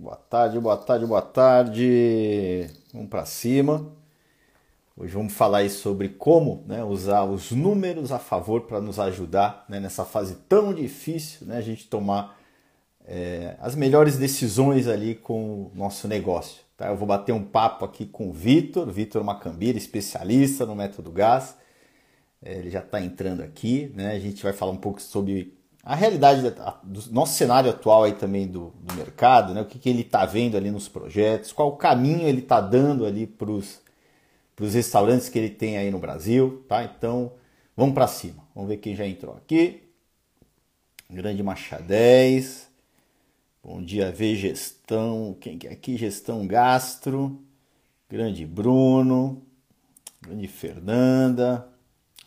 Boa tarde, boa tarde, boa tarde. Vamos para cima. Hoje vamos falar aí sobre como né, usar os números a favor para nos ajudar né, nessa fase tão difícil, né, a gente tomar é, as melhores decisões ali com o nosso negócio. Tá? Eu vou bater um papo aqui com o Vitor, Vitor Macambira, especialista no método GAS. É, ele já está entrando aqui, né? A gente vai falar um pouco sobre a realidade do nosso cenário atual aí também do, do mercado, né? O que, que ele está vendo ali nos projetos, qual o caminho ele está dando ali para os restaurantes que ele tem aí no Brasil, tá? Então, vamos para cima. Vamos ver quem já entrou aqui. Grande Machadez. Bom dia, V Gestão. Quem que é aqui? Gestão Gastro. Grande Bruno. Grande Fernanda.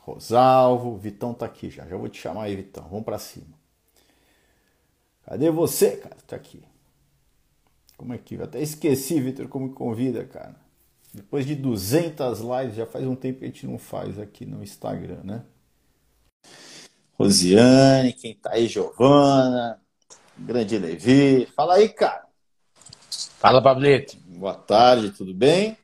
Rosalvo. Vitão tá aqui já. Já vou te chamar aí, Vitão. Vamos para cima. Cadê você, cara? Tá aqui. Como é que eu até esqueci, Vitor, como me convida, cara. Depois de 200 lives, já faz um tempo que a gente não faz aqui no Instagram, né? Rosiane, quem tá aí, Giovana, Grande Levi. Fala aí, cara. Fala, Pablito. Boa tarde, tudo bem?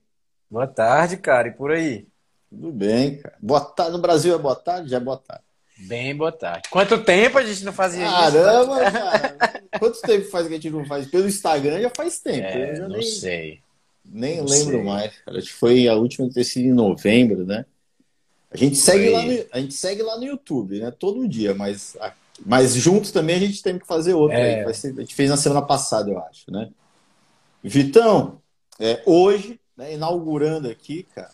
Boa tarde, cara. E por aí? Tudo bem, cara. Boa tarde. No Brasil é boa tarde? Já é boa tarde. Bem, boa tarde. Quanto tempo a gente não fazia Caramba, isso? Caramba, cara. Quanto tempo faz que a gente não faz? Pelo Instagram já faz tempo. É, já não nem, sei. Nem não lembro sei. mais. Cara. Acho que foi a última ter sido em novembro, né? A gente, segue lá no, a gente segue lá no YouTube, né? Todo dia, mas mas juntos também a gente tem que fazer outra. É. Aí, ser, a gente fez na semana passada, eu acho, né? Vitão, é, hoje, né, inaugurando aqui, cara,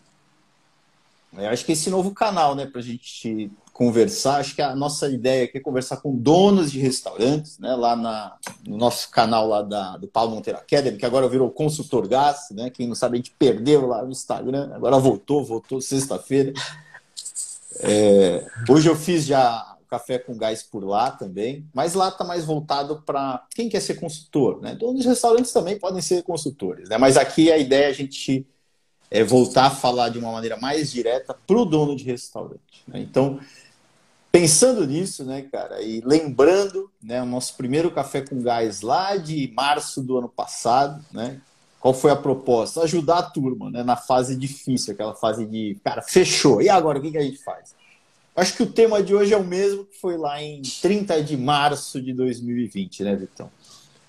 eu acho que esse novo canal, né, pra gente conversar, acho que a nossa ideia aqui é conversar com donos de restaurantes, né, lá na, no nosso canal lá da, do Paulo Monteiro Academy, que agora virou Consultor Gás, né, quem não sabe a gente perdeu lá no Instagram, agora voltou, voltou sexta-feira. É, hoje eu fiz já café com gás por lá também, mas lá está mais voltado para quem quer ser consultor, né? Donos de restaurantes também podem ser consultores, né? Mas aqui a ideia é a gente é voltar a falar de uma maneira mais direta para o dono de restaurante. Né? Então, pensando nisso, né, cara, e lembrando, né, o nosso primeiro café com gás lá de março do ano passado, né? Qual foi a proposta? Ajudar a turma, né, na fase difícil, aquela fase de, cara, fechou. E agora o que, que a gente faz? Acho que o tema de hoje é o mesmo que foi lá em 30 de março de 2020, né, Vitão?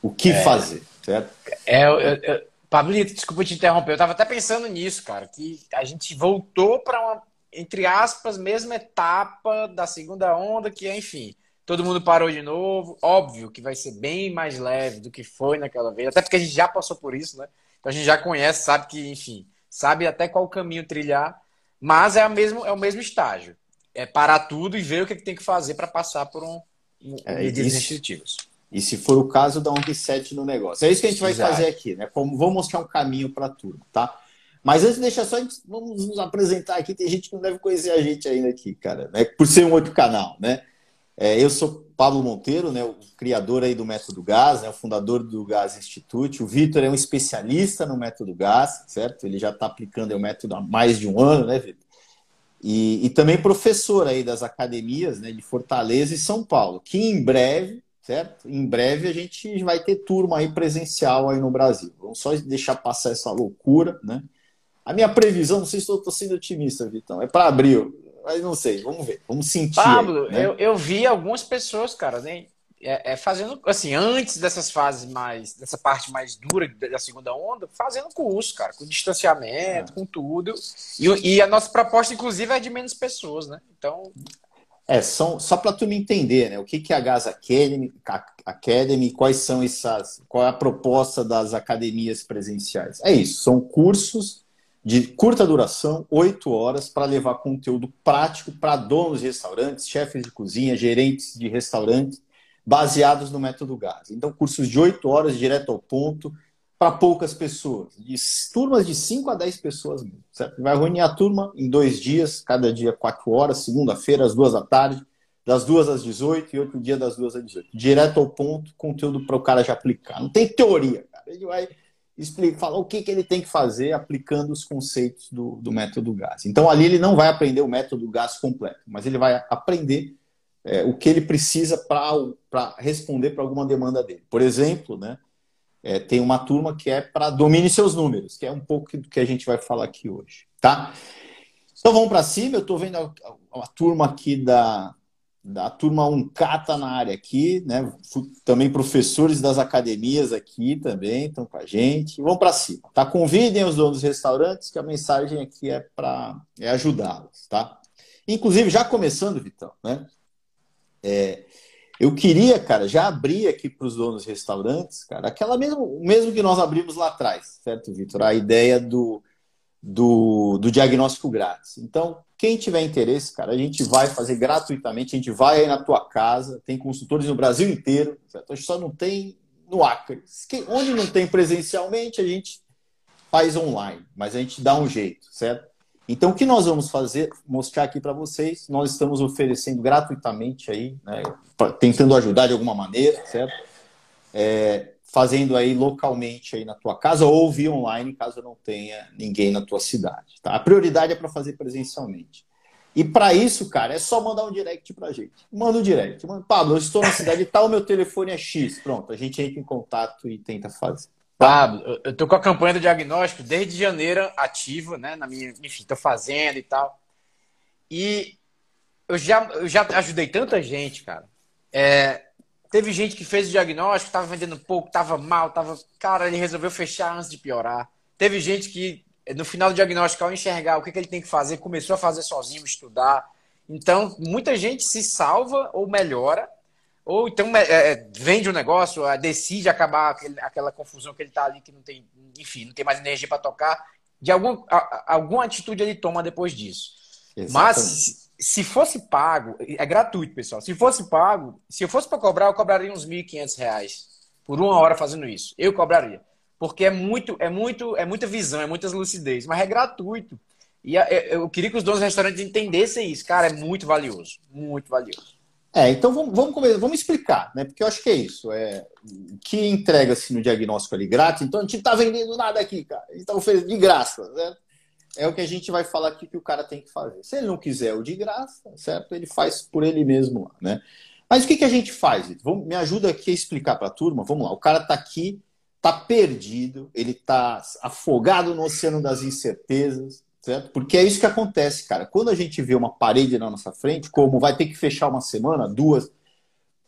O que é, fazer, certo? É, eu, eu, Pablito, desculpa te interromper, eu estava até pensando nisso, cara, que a gente voltou para uma, entre aspas, mesma etapa da segunda onda, que é, enfim, todo mundo parou de novo. Óbvio que vai ser bem mais leve do que foi naquela vez, até porque a gente já passou por isso, né? Então a gente já conhece, sabe que, enfim, sabe até qual caminho trilhar, mas é, a mesmo, é o mesmo estágio é parar tudo e ver o que, é que tem que fazer para passar por um, um é, medidas restritivas. E se for o caso, dá um reset no negócio. É isso que a gente vai Exato. fazer aqui, né? Como, vamos mostrar um caminho para tudo, tá? Mas antes, deixa só, vamos nos apresentar aqui. Tem gente que não deve conhecer a gente ainda aqui, cara, né? Por ser um outro canal, né? É, eu sou Pablo Monteiro, né, o criador aí do Método Gás, né, o fundador do Gás Institute. O Vitor é um especialista no Método Gás, certo? Ele já está aplicando o método há mais de um ano, né, Vitor? E, e, também professor aí das academias né, de Fortaleza e São Paulo, que em breve, certo? Em breve a gente vai ter turma aí presencial aí no Brasil. Vamos só deixar passar essa loucura, né? A minha previsão, não sei se estou sendo otimista, Vitão, é para abril, mas não sei, vamos ver, vamos sentir. Pablo, aí, né? eu, eu vi algumas pessoas, cara, né, é, é, fazendo, assim, antes dessas fases mais, dessa parte mais dura da segunda onda, fazendo curso, cara, com distanciamento, é. com tudo. E, e, a nossa proposta, inclusive, é de menos pessoas, né? Então. É, são, só para tu me entender, né? O que, que é a Gas Academy, Academy, quais são essas. Qual é a proposta das academias presenciais? É isso, são cursos de curta duração, oito horas, para levar conteúdo prático para donos de restaurantes, chefes de cozinha, gerentes de restaurantes baseados no método GAS. Então, cursos de 8 horas, direto ao ponto, para poucas pessoas. De turmas de 5 a 10 pessoas certo? Vai reunir a turma em dois dias, cada dia 4 horas, segunda-feira, às 2 da tarde, das 2 às 18 e outro dia das 2 às 18. Direto ao ponto, conteúdo para o cara já aplicar. Não tem teoria, cara. Ele vai explicar, falar o que, que ele tem que fazer aplicando os conceitos do, do método. Então, ali ele não vai aprender o método GAS completo, mas ele vai aprender é, o que ele precisa para responder para alguma demanda dele. Por exemplo, né, é, tem uma turma que é para domine seus números, que é um pouco do que a gente vai falar aqui hoje, tá? Então vamos para cima, eu estou vendo a, a, a, turma aqui da, da turma 1K tá na área aqui, né? Também professores das academias aqui também estão com a gente. Vamos para cima, tá? Convidem os donos dos restaurantes, que a mensagem aqui é para é ajudá-los, tá? Inclusive, já começando, Vitão, né? É, eu queria, cara, já abrir aqui para os donos de restaurantes, cara, aquela mesmo, mesmo que nós abrimos lá atrás, certo, Vitor? A ideia do, do, do, diagnóstico grátis. Então, quem tiver interesse, cara, a gente vai fazer gratuitamente, a gente vai aí na tua casa, tem consultores no Brasil inteiro, certo? A gente só não tem no Acre. Onde não tem presencialmente, a gente faz online, mas a gente dá um jeito, certo? Então, o que nós vamos fazer, mostrar aqui para vocês, nós estamos oferecendo gratuitamente aí, né, tentando ajudar de alguma maneira, certo? É, fazendo aí localmente aí na tua casa ou via online, caso não tenha ninguém na tua cidade, tá? A prioridade é para fazer presencialmente. E para isso, cara, é só mandar um direct pra gente. Manda um direct. Manda, Pablo, eu estou na cidade tal, meu telefone é X. Pronto, a gente entra em contato e tenta fazer. Pablo, eu tô com a campanha do diagnóstico desde janeiro ativa, né? Na minha, enfim, tô fazendo e tal. E eu já, eu já ajudei tanta gente, cara. É, teve gente que fez o diagnóstico, tava vendendo pouco, tava mal, tava. Cara, ele resolveu fechar antes de piorar. Teve gente que, no final do diagnóstico, ao enxergar o que, que ele tem que fazer, começou a fazer sozinho, estudar. Então, muita gente se salva ou melhora ou então é, é, vende o um negócio, decide acabar aquele, aquela confusão que ele está ali, que não tem, enfim, não tem mais energia para tocar. De algum, a, alguma atitude ele toma depois disso. Exatamente. Mas se fosse pago, é gratuito, pessoal. Se fosse pago, se eu fosse para cobrar, eu cobraria uns R$ 1.500 por uma hora fazendo isso. Eu cobraria. Porque é muito, é muito, é muita visão, é muitas lucidez, mas é gratuito. E eu queria que os donos dos restaurantes entendessem isso. Cara, é muito valioso. Muito valioso. É, então vamos, vamos, vamos explicar, né? Porque eu acho que é isso. É, que entrega-se no diagnóstico ali grátis, então a gente não está vendendo nada aqui, cara. A gente está de graça, né? É o que a gente vai falar aqui que o cara tem que fazer. Se ele não quiser o de graça, certo? Ele faz por ele mesmo lá, né? Mas o que, que a gente faz? Vamos, me ajuda aqui a explicar para a turma. Vamos lá, o cara está aqui, está perdido, ele está afogado no oceano das incertezas, certo? Porque é isso que acontece, cara. Quando a gente vê uma parede na nossa frente, como vai ter que fechar uma semana, duas,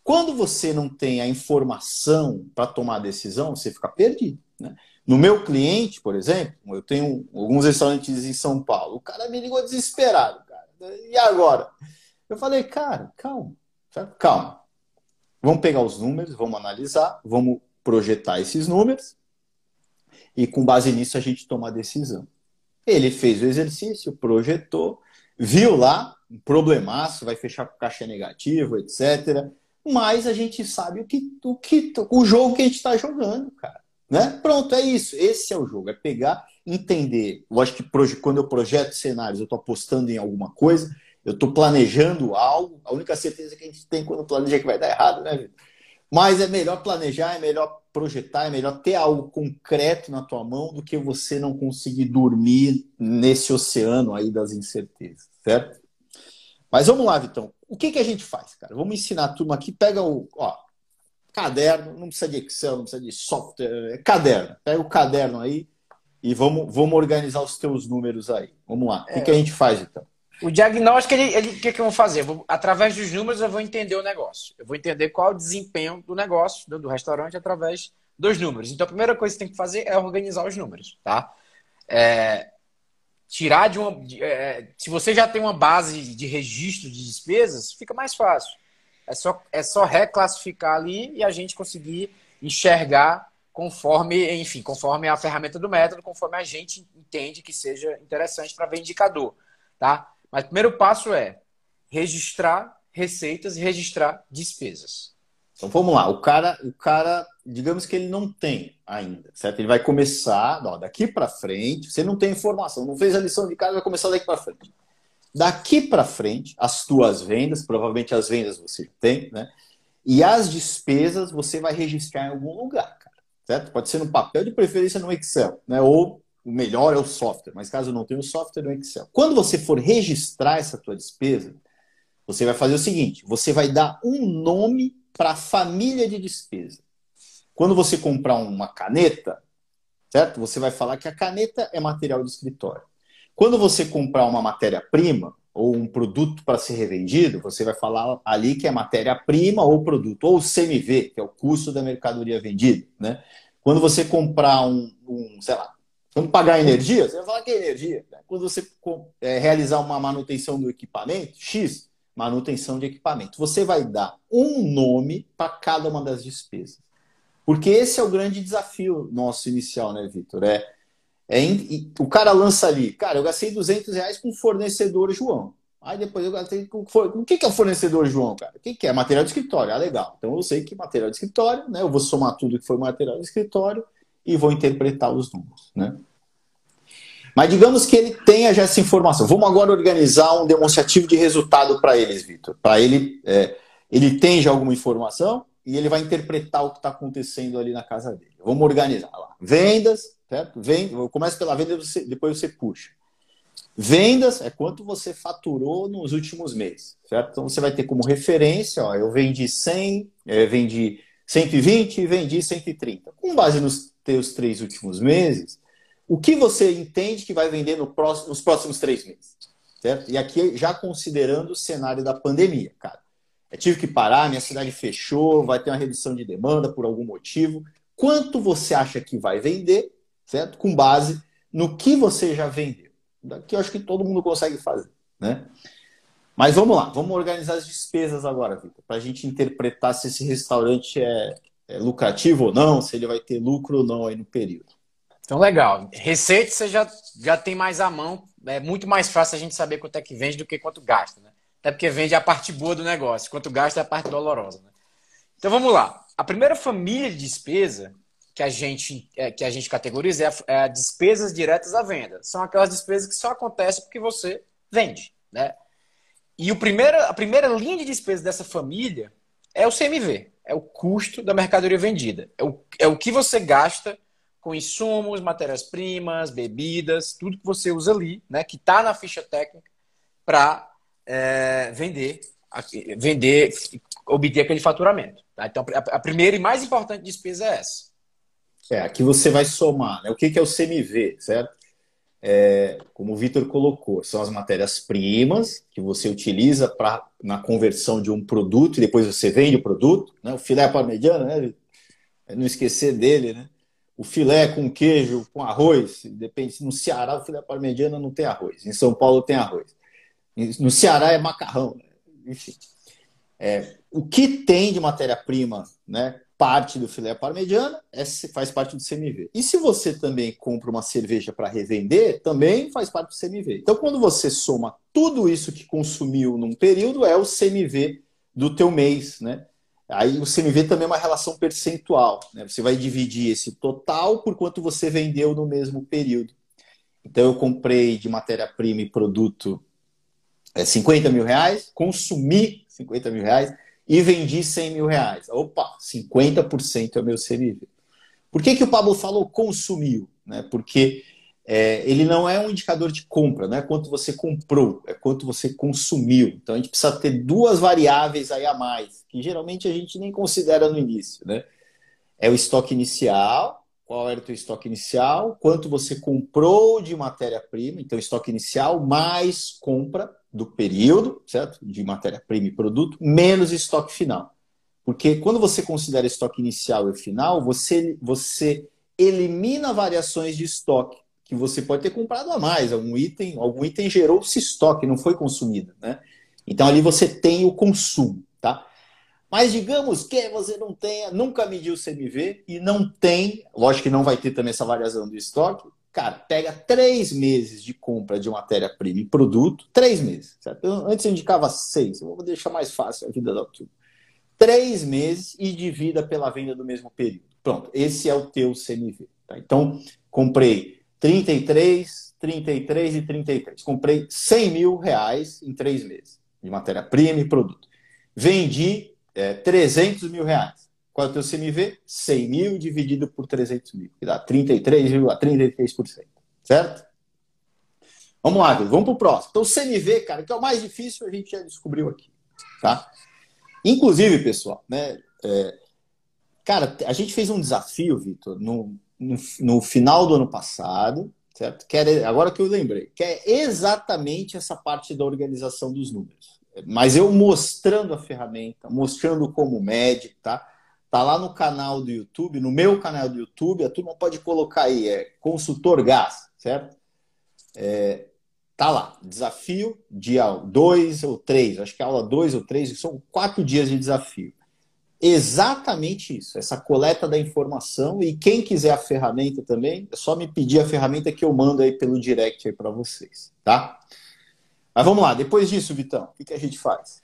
quando você não tem a informação para tomar a decisão, você fica perdido. Né? No meu cliente, por exemplo, eu tenho alguns restaurantes em São Paulo. O cara me ligou desesperado, cara. E agora? Eu falei, cara, calma, certo? calma. Vamos pegar os números, vamos analisar, vamos projetar esses números e com base nisso a gente toma a decisão. Ele fez o exercício, projetou, viu lá um problemaço, vai fechar com caixa negativo, etc. Mas a gente sabe o que o, que, o jogo que a gente está jogando, cara. Né? Pronto, é isso. Esse é o jogo. É pegar, entender. Eu acho que quando eu projeto cenários, eu estou apostando em alguma coisa, eu estou planejando algo. A única certeza que a gente tem quando planeja é que vai dar errado, né, Vitor? Mas é melhor planejar, é melhor projetar, é melhor ter algo concreto na tua mão do que você não conseguir dormir nesse oceano aí das incertezas, certo? Mas vamos lá, Vitão. O que, que a gente faz, cara? Vamos ensinar a turma aqui. Pega o ó, caderno, não precisa de Excel, não precisa de software, é caderno. Pega o caderno aí e vamos, vamos organizar os teus números aí. Vamos lá. O que, que a gente faz, então? O diagnóstico, ele, ele, o que, que eu vou fazer? vou, através dos números, eu vou entender o negócio. Eu vou entender qual é o desempenho do negócio, do, do, restaurante, através dos números. Então, a primeira coisa que você tem que fazer é organizar os números, tá? É, tirar de uma. De, é, se você já tem uma base de registro de despesas, fica mais fácil. É só, é só reclassificar ali e a gente conseguir enxergar conforme, enfim, conforme a ferramenta do método, conforme a gente entende que seja interessante para ver indicador, tá? Mas o primeiro passo é registrar receitas e registrar despesas. Então vamos lá, o cara, o cara, digamos que ele não tem ainda, certo? Ele vai começar, ó, daqui para frente, você não tem informação, não fez a lição de casa, vai começar daqui para frente. Daqui para frente, as tuas vendas, provavelmente as vendas você tem, né? E as despesas você vai registrar em algum lugar, cara, certo? Pode ser no papel, de preferência no Excel, né? Ou o melhor é o software, mas caso não tenha o software no Excel. Quando você for registrar essa tua despesa, você vai fazer o seguinte: você vai dar um nome para a família de despesa. Quando você comprar uma caneta, certo? Você vai falar que a caneta é material de escritório. Quando você comprar uma matéria-prima ou um produto para ser revendido, você vai falar ali que é matéria-prima ou produto, ou CMV, que é o custo da mercadoria vendida, né? Quando você comprar um, um sei lá, quando pagar energia, você vai falar que é energia. Né? Quando você é, realizar uma manutenção do equipamento, X, manutenção de equipamento, você vai dar um nome para cada uma das despesas. Porque esse é o grande desafio nosso inicial, né, Vitor? É, é, o cara lança ali, cara, eu gastei 200 reais com o fornecedor João. Aí depois eu gastei com. O que, que é o fornecedor João, cara? O que, que é? Material de escritório. Ah, legal. Então eu sei que material de escritório, né? Eu vou somar tudo que foi material de escritório e vou interpretar os números, né? Mas digamos que ele tenha já essa informação. Vamos agora organizar um demonstrativo de resultado para eles, Vitor. Para ele, é, ele tem já alguma informação, e ele vai interpretar o que está acontecendo ali na casa dele. Vamos organizar lá. Vendas, certo? Vend... Começa pela venda, depois você puxa. Vendas é quanto você faturou nos últimos meses, certo? Então você vai ter como referência, ó, eu vendi 100, eu é, vendi 120 e vendi 130. Com base nos teus três últimos meses, o que você entende que vai vender no próximo, nos próximos três meses, certo? E aqui já considerando o cenário da pandemia, cara. Eu tive que parar, minha cidade fechou, vai ter uma redução de demanda por algum motivo. Quanto você acha que vai vender, certo? Com base no que você já vendeu. Daqui eu acho que todo mundo consegue fazer, né? Mas vamos lá, vamos organizar as despesas agora, Vitor, para a gente interpretar se esse restaurante é, é, lucrativo ou não, se ele vai ter lucro ou não aí no período. Então, legal. Receita você já, já tem mais à mão, é muito mais fácil a gente saber quanto é que vende do que quanto gasta, né? Até porque vende a parte boa do negócio, quanto gasta é a parte dolorosa. Né? Então vamos lá. A primeira família de despesa que a gente, é, que a gente categoriza é a, é a despesas diretas à venda. São aquelas despesas que só acontecem porque você vende. Né? E o primeiro, a primeira linha de despesa dessa família é o CMV, é o custo da mercadoria vendida. É o, é o que você gasta com insumos, matérias-primas, bebidas, tudo que você usa ali, né, que está na ficha técnica para é, vender, vender, obter aquele faturamento. Tá? Então, a, primeira e mais importante despesa é essa. É, aqui você vai somar. Né? O que, que é o CMV, certo? É, como o Vitor colocou, são as matérias-primas que você utiliza pra, na conversão de um produto e depois você vende o produto. Né? O filé parmegiano, né? É não esquecer dele, né? O filé com queijo, com arroz, depende. No Ceará, o filé parmegiano não tem arroz. Em São Paulo tem arroz. No Ceará é macarrão. Né? Enfim. É, o que tem de matéria-prima, né? Parte do filé parmegiana é, faz parte do CMV. E se você também compra uma cerveja para revender, também faz parte do CMV. Então, quando você soma tudo isso que consumiu num período, é o CMV do teu mês, né? Aí o CMV também é uma relação percentual. Né? Você vai dividir esse total por quanto você vendeu no mesmo período. Então eu comprei de matéria-prima e produto é, 50 mil reais, consumi 50 mil reais e vendi 100 mil reais. Opa, 50% é meu CMV. Por que, que o Pablo falou consumiu? Né? Porque é, ele não é um indicador de compra, não é quanto você comprou, é quanto você consumiu. Então a gente precisa ter duas variáveis aí a mais, que geralmente a gente nem considera no início. Né? É o estoque inicial, qual era o teu estoque inicial, quanto você comprou de matéria-prima, então estoque inicial mais compra, do período, certo? De matéria-prima e produto, menos estoque final. Porque quando você considera estoque inicial e final, você, você elimina variações de estoque que você pode ter comprado a mais. Algum item, algum item gerou-se estoque, não foi consumido. Né? Então ali você tem o consumo. Tá? Mas digamos que você não tenha, nunca mediu o CMV e não tem, lógico que não vai ter também essa variação do estoque, Cara, pega três meses de compra de matéria-prima e produto, três meses. Certo? Antes eu indicava seis, eu vou deixar mais fácil a vida da tudo. Três meses e divida pela venda do mesmo período. Pronto, esse é o teu CMV. Tá? Então, comprei 33, 33 e 33. Comprei 100 mil reais em três meses de matéria-prima e produto. Vendi é, 300 mil reais. Qual é o teu CMV? 100 mil dividido por 300 mil, que dá 33,33%. Certo? Vamos lá, vamos para o próximo. Então, o CMV, cara, que é o mais difícil, a gente já descobriu aqui. Tá? Inclusive, pessoal, né, é, Cara, a gente fez um desafio, Vitor, no, no, no, final do ano passado, certo? Que era, agora que eu lembrei, que é exatamente essa parte da organização dos números. Mas eu mostrando a ferramenta, mostrando como mede, tá? Tá lá no canal do YouTube, no meu canal do YouTube, a turma pode colocar aí, é consultor gás, certo? É, tá lá, desafio dia 2 ou 3, acho que é aula 2 ou 3, são quatro dias de desafio. Exatamente isso, essa coleta da informação e quem quiser a ferramenta também, é só me pedir a ferramenta que eu mando aí pelo direct aí para vocês, tá? Mas vamos lá, depois disso, Vitão, o que, que a gente faz?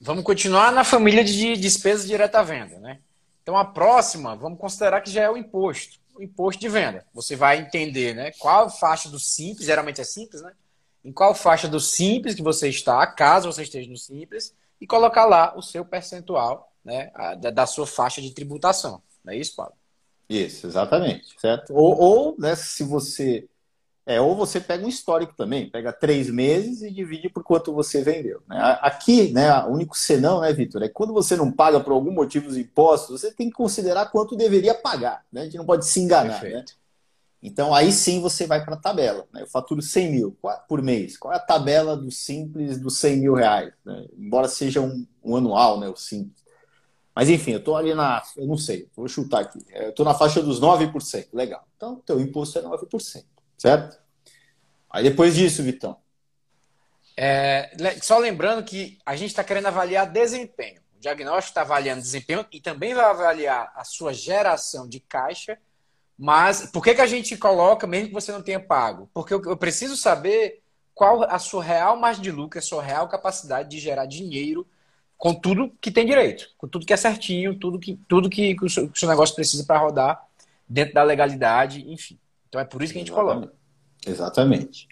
Vamos continuar na família de despesas direta à venda, né? Então a próxima, vamos considerar que já é o imposto, o imposto de venda. Você vai entender, né, qual faixa do simples, geralmente é simples, né? Em qual faixa do simples que você está, caso você esteja no simples, e colocar lá o seu percentual, né, da sua faixa de tributação. Não é isso, Paulo? Isso, exatamente, certo? Ou, ou né, se você é, ou você pega um histórico também, pega três meses e divide por quanto você vendeu. Né? Aqui, né, o único senão, né, Vitor, é que quando você não paga por algum motivo os impostos, você tem que considerar quanto deveria pagar. Né? A gente não pode se enganar. Né? Então, aí sim você vai para a tabela. Né? Eu faturo 100 mil por mês. Qual é a tabela do simples dos 100 mil reais? Né? Embora seja um, um, anual, né, o simples. Mas enfim, eu estou ali na. Eu não sei, vou chutar aqui. Eu estou na faixa dos 9%. Legal. Então, o teu imposto é 9%. Certo? Aí depois disso, Vitão. É, só lembrando que a gente está querendo avaliar desempenho. O diagnóstico está avaliando desempenho e também vai avaliar a sua geração de caixa. Mas por que, que a gente coloca, mesmo que você não tenha pago? Porque eu, eu preciso saber qual a sua real margem de lucro, a sua real capacidade de gerar dinheiro com tudo que tem direito, com tudo que é certinho, tudo que, tudo que, que o, seu, que o seu negócio precisa para rodar dentro da legalidade, enfim. Então é por isso que a gente Exatamente. coloca. Exatamente.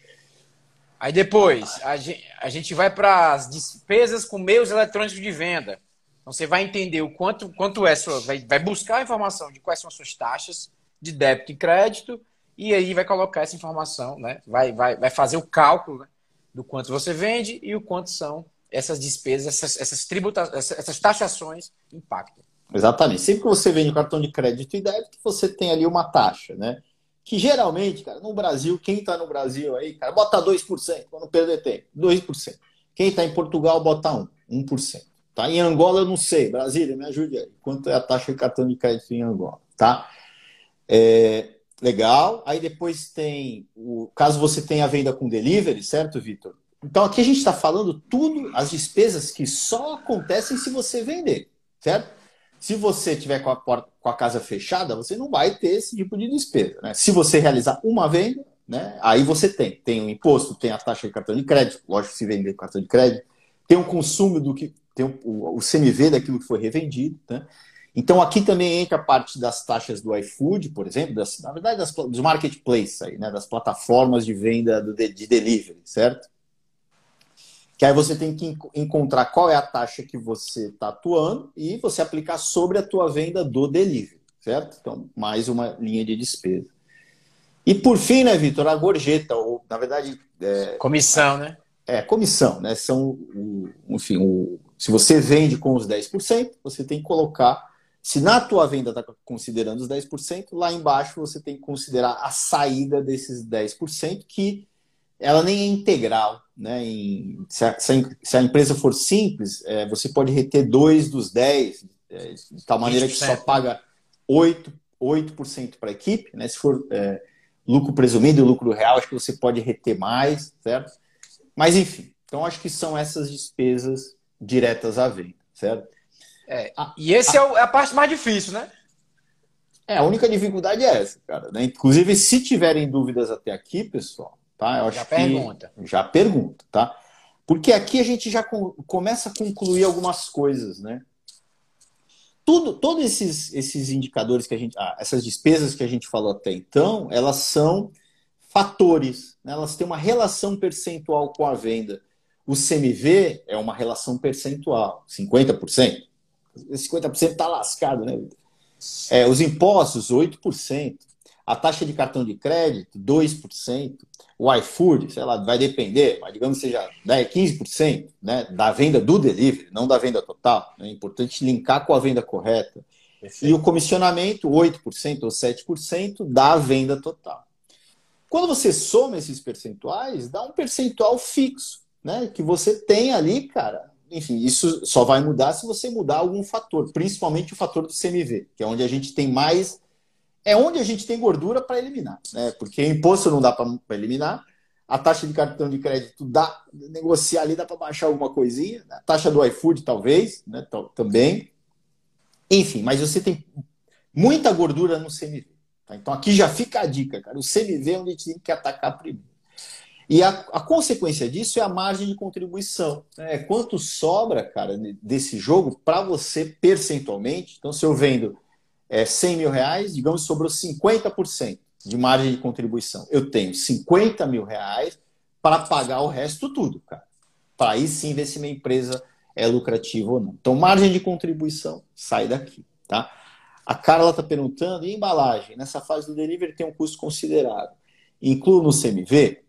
Aí depois, a gente, a gente vai para as despesas com meios eletrônicos de venda. Então você vai entender o quanto, quanto é sua. Vai, vai buscar a informação de quais são as suas taxas de débito e crédito, e aí vai colocar essa informação, né? Vai, vai, vai fazer o cálculo né? do quanto você vende e o quanto são essas despesas, essas, essas, tributa essas, essas taxações impactam. Exatamente. Sempre que você vende cartão de crédito e débito, você tem ali uma taxa, né? Que geralmente, cara, no Brasil, quem está no Brasil aí, cara, bota 2%, para não perder tempo. 2%. Quem está em Portugal, bota 1%. 1%. Tá? Em Angola, eu não sei. Brasília, me ajude aí. Quanto é a taxa de cartão de crédito em Angola? Tá? É, legal. Aí depois tem o caso você tenha venda com delivery, certo, Vitor? Então aqui a gente está falando tudo, as despesas que só acontecem se você vender, certo? Se você tiver com a, porta, com a casa fechada, você não vai ter esse tipo de despesa. Né? Se você realizar uma venda, né, aí você tem. Tem o imposto, tem a taxa de cartão de crédito, lógico, se vender cartão de crédito, tem o consumo do que. tem o, o CMV daquilo que foi revendido. Né? Então aqui também entra a parte das taxas do iFood, por exemplo, das, na verdade das, dos marketplaces aí, né, das plataformas de venda do, de delivery, certo? Que aí você tem que encontrar qual é a taxa que você está atuando e você aplicar sobre a tua venda do delivery, certo? Então, mais uma linha de despesa. E por fim, né, Vitor, a gorjeta, ou na verdade. É, comissão, né? É, comissão, né? São, o, enfim, o, se você vende com os 10%, você tem que colocar se na tua venda está considerando os 10%, lá embaixo você tem que considerar a saída desses 10%, que ela nem é integral. Né? Em, se, a, se, a, empresa for simples, é, você pode reter 2 dos 10, é, de tal maneira 20%. que só paga 8%, 8 para a equipe. Né? Se for é, lucro presumido e lucro real, acho que você pode reter mais, certo? Mas enfim, então acho que são essas despesas diretas à venda, certo? É, e esse a, é, é a parte mais difícil, né? É, a única dificuldade é essa, cara. Né? Inclusive, se tiverem dúvidas até aqui, pessoal, tá? Eu acho já pergunta. Já pergunta, tá? Porque aqui a gente já começa a concluir algumas coisas, né? Tudo, todos esses, esses indicadores que a gente. Ah, essas despesas que a gente falou até então, elas são fatores, né? elas têm uma relação percentual com a venda. O CMV é uma relação percentual, 50%. 50% está lascado, né? É, os impostos, 8%. A taxa de cartão de crédito, 2%. O iFood, sei lá, vai depender, mas digamos que seja 10, 15% né, da venda do delivery, não da venda total. É importante linkar com a venda correta. Perfeito. E o comissionamento, 8% ou 7% da venda total. Quando você soma esses percentuais, dá um percentual fixo, né? Que você tem ali, cara. Enfim, isso só vai mudar se você mudar algum fator, principalmente o fator do CMV, que é onde a gente tem mais. É onde a gente tem gordura para eliminar, né? Porque imposto não dá para eliminar, a taxa de cartão de crédito dá, negociar ali dá para baixar alguma coisinha, a taxa do iFood talvez, né? Também. Enfim, mas você tem muita gordura no CMV. Tá? Então aqui já fica a dica, cara. O CMV é onde a gente tem que atacar primeiro. E a, a consequência disso é a margem de contribuição. Né? É quanto sobra, cara, desse jogo para você percentualmente. Então, se eu vendo é, 100 mil reais, digamos, sobrou 50% de margem de contribuição. Eu tenho 50 mil reais para pagar o resto tudo, cara. Para aí sim ver se minha empresa é lucrativa ou não. Então, margem de contribuição sai daqui, tá? A Carla está perguntando, e embalagem? Nessa fase do delivery tem um custo considerável. Incluo no CMV?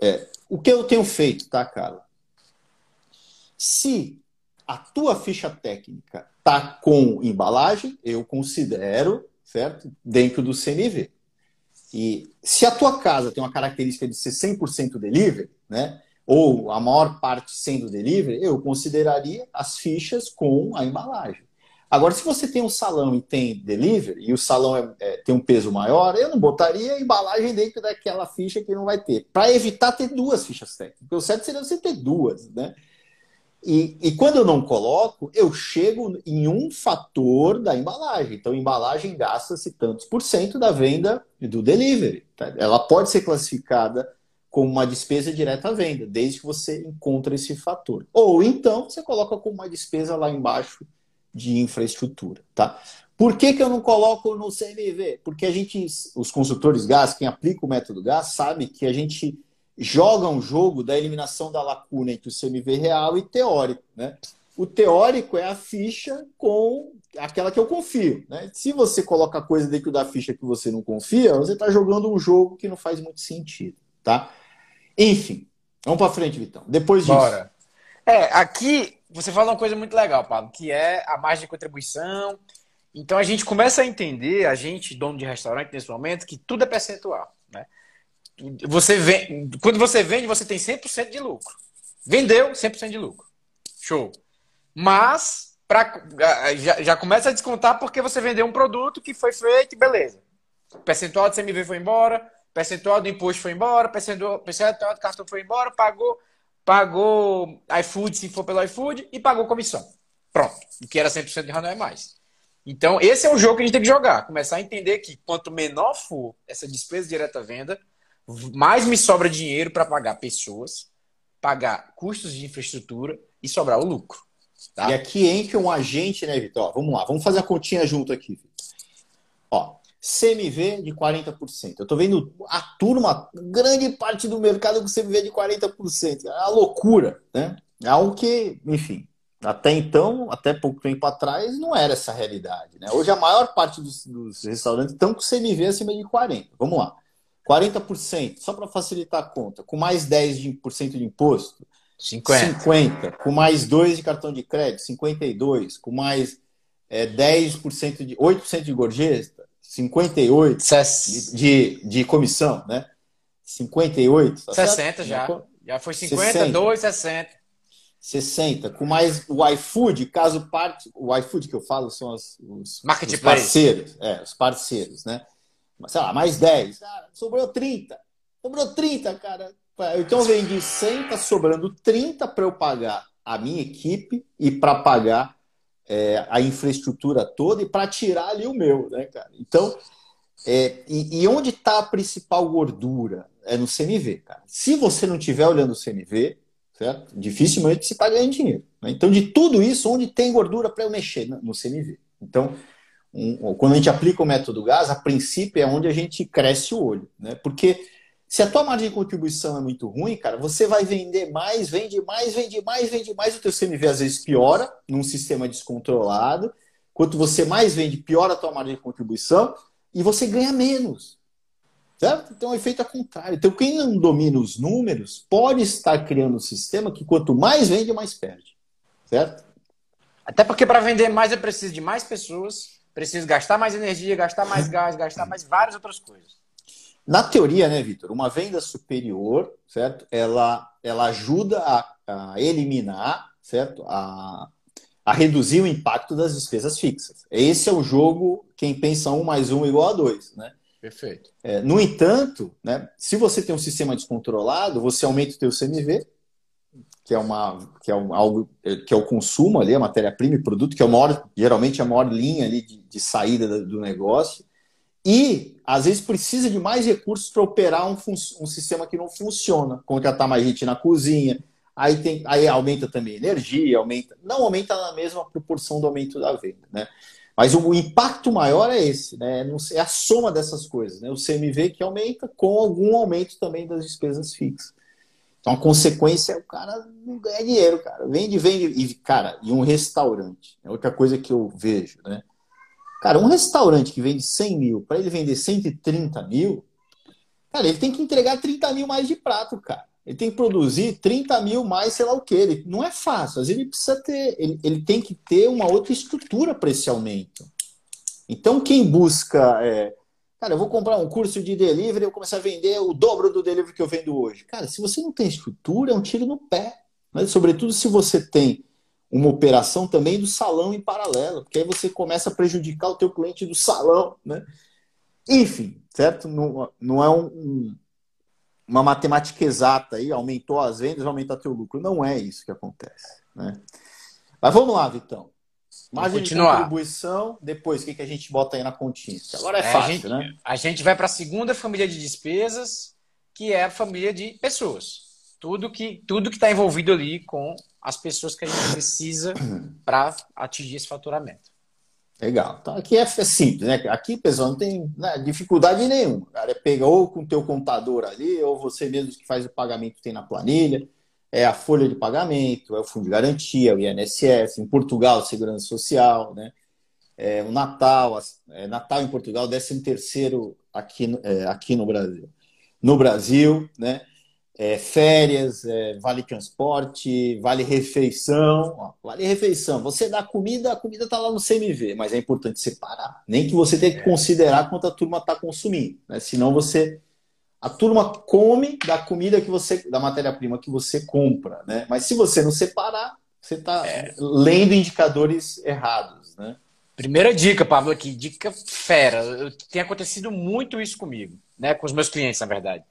É, o que eu tenho feito, tá, Carla? Se a tua ficha técnica tá com embalagem, eu considero, certo? Dentro do CMV. E se a tua casa tem uma característica de ser 100% delivery, né? Ou a maior parte sendo delivery, eu consideraria as fichas com a embalagem. Agora, se você tem um salão e tem delivery, e o salão é, é, tem um peso maior, eu não botaria a embalagem dentro daquela ficha que não vai ter. Para evitar ter duas fichas técnicas. O certo seria você ter duas, né? E, e quando eu não coloco, eu chego em um fator da embalagem. Então, embalagem gasta-se tantos por cento da venda do delivery. Tá? Ela pode ser classificada como uma despesa direta à venda, desde que você encontre esse fator. Ou então, você coloca como uma despesa lá embaixo de infraestrutura, tá? Por que, que eu não coloco no CMV? Porque a gente, os consultores gás, quem aplica o método gás, sabe que a gente joga um jogo da eliminação da lacuna entre o CMV real e teórico, né? O teórico é a ficha com aquela que eu confio, né? Se você coloca coisa dentro da ficha que você não confia, você está jogando um jogo que não faz muito sentido, tá? Enfim, vamos para frente, Vitão. Depois disso. Bora. É, aqui você fala uma coisa muito legal, Pablo, que é a margem de contribuição. Então a gente começa a entender, a gente, dono de restaurante nesse momento, que tudo é percentual. Né? Você vende, quando você vende, você tem 100% de lucro. Vendeu, 100% de lucro. Show. Mas pra, já, já começa a descontar porque você vendeu um produto que foi feito beleza. O percentual de CMV foi embora, percentual do imposto foi embora, percentual, percentual do cartão foi embora, pagou pagou iFood, se for pelo iFood, e pagou comissão. Pronto. O que era 100% de não é mais. Então, esse é o jogo que a gente tem que jogar. Começar a entender que quanto menor for essa despesa direta venda, mais me sobra dinheiro para pagar pessoas, pagar custos de infraestrutura e sobrar o lucro. Tá? E aqui entra um agente, né, Vitor? Vamos lá, vamos fazer a continha junto aqui. Ó, CMV de 40%. Eu estou vendo a turma, grande parte do mercado com CMV de 40%. É uma loucura, né? É algo que, enfim, até então, até pouco tempo atrás, não era essa realidade. Né? Hoje a maior parte dos, dos restaurantes estão com CMV acima de 40%. Vamos lá. 40%, só para facilitar a conta, com mais 10% de imposto, 50. 50. Com mais 2 de cartão de crédito, 52. Com mais é, 10% de 8% de gorjeta, 58 de, de, de comissão, né? 58. Tá 60 certo? já. Já foi 52, 60. 60. Com mais o iFood, caso parte. O iFood que eu falo são os, os, os parceiros. É, os parceiros, né? Sei lá, mais 10. Cara, sobrou 30. Sobrou 30, cara. Então eu vendi 100, tá sobrando 30 para eu pagar a minha equipe e para pagar é, a infraestrutura toda e para tirar ali o meu, né, cara? Então, é, e, e, onde está a principal gordura? É no CMV, cara. Se você não estiver olhando o CMV, certo? Dificilmente você está ganhando dinheiro. Né? Então, de tudo isso, onde tem gordura para eu mexer no CMV? Então, um, quando a gente aplica o método gás, a princípio é onde a gente cresce o olho, né? Porque se a tua margem de contribuição é muito ruim, cara, você vai vender mais, vende mais, vende mais, vende mais, o teu CMV às vezes piora num sistema descontrolado. Quanto você mais vende, piora a tua margem de contribuição e você ganha menos. Certo? Então, é um efeito ao contrário. Então, quem não domina os números pode estar criando um sistema que quanto mais vende, mais perde. Certo? Até porque para vender mais eu preciso de mais pessoas, preciso gastar mais energia, gastar mais gás, gastar mais várias outras coisas. Na teoria, né, Vitor, uma venda superior, certo? Ela, ela ajuda a, a eliminar, certo? A, a reduzir o impacto das despesas fixas. Esse é o jogo, quem pensa um mais um igual a dois, né? Perfeito. É, no entanto, né, se você tem um sistema descontrolado, você aumenta o teu CMV, que é, uma, que é um, algo que é o consumo ali, a matéria-prima e produto, que é o maior, geralmente a maior linha ali de, de saída do negócio. E às vezes precisa de mais recursos para operar um, um, sistema que não funciona, contratar mais gente na cozinha. Aí, tem, aí aumenta também energia, aumenta. Não aumenta na mesma proporção do aumento da venda, né? Mas o, impacto maior é esse, né? É a soma dessas coisas, né? O CMV que aumenta com algum aumento também das despesas fixas. Então, a consequência é o cara não ganha dinheiro, cara. Vende, vende. E, cara, e um restaurante. É outra coisa que eu vejo, né? Cara, um restaurante que vende 100 mil, para ele vender 130 mil, cara, ele tem que entregar 30 mil mais de prato, cara. Ele tem que produzir 30 mil mais, sei lá o que. Ele, não é fácil. Às vezes ele precisa ter. Ele, ele tem que ter uma outra estrutura para esse aumento. Então, quem busca. É, Cara, eu vou comprar um curso de delivery, eu vou começar a vender o dobro do delivery que eu vendo hoje. Cara, se você não tem estrutura, é um tiro no pé. Mas, sobretudo se você tem uma operação também do salão em paralelo, porque aí você começa a prejudicar o teu cliente do salão, né? Enfim, certo? Não, não é um, uma matemática exata aí, aumentou as vendas, aumentar teu lucro. Não é isso que acontece, né? Mas vamos lá, Vitão. Margem de contribuição, depois o que, que a gente bota aí na continha? Agora é, é fácil, a gente, né? A gente vai para a segunda família de despesas, que é a família de pessoas. Tudo que tudo que está envolvido ali com as pessoas que a gente precisa para atingir esse faturamento. Legal. Então aqui é, é simples, né? Aqui, pessoal, não tem né, dificuldade nenhuma. Cara pega ou com o teu contador ali, ou você mesmo que faz o pagamento tem na planilha é a folha de pagamento, é o fundo de garantia, o INSS, em Portugal, Segurança Social, né? É, o Natal, é, Natal em Portugal, 13 terceiro aqui, é, aqui no Brasil. No Brasil, né? É, férias, é, vale transporte, vale refeição. Ó, vale refeição. Você dá comida, a comida está lá no CMV, mas é importante separar. Nem que você tenha que é. considerar quanto a turma está consumindo, né? senão você a turma come da comida que você, da matéria-prima que você compra, né? Mas se você não separar, você está é. lendo indicadores errados, né? Primeira dica, Pablo, aqui, dica fera. Eu, tem acontecido muito isso comigo, né? Com os meus clientes, na verdade.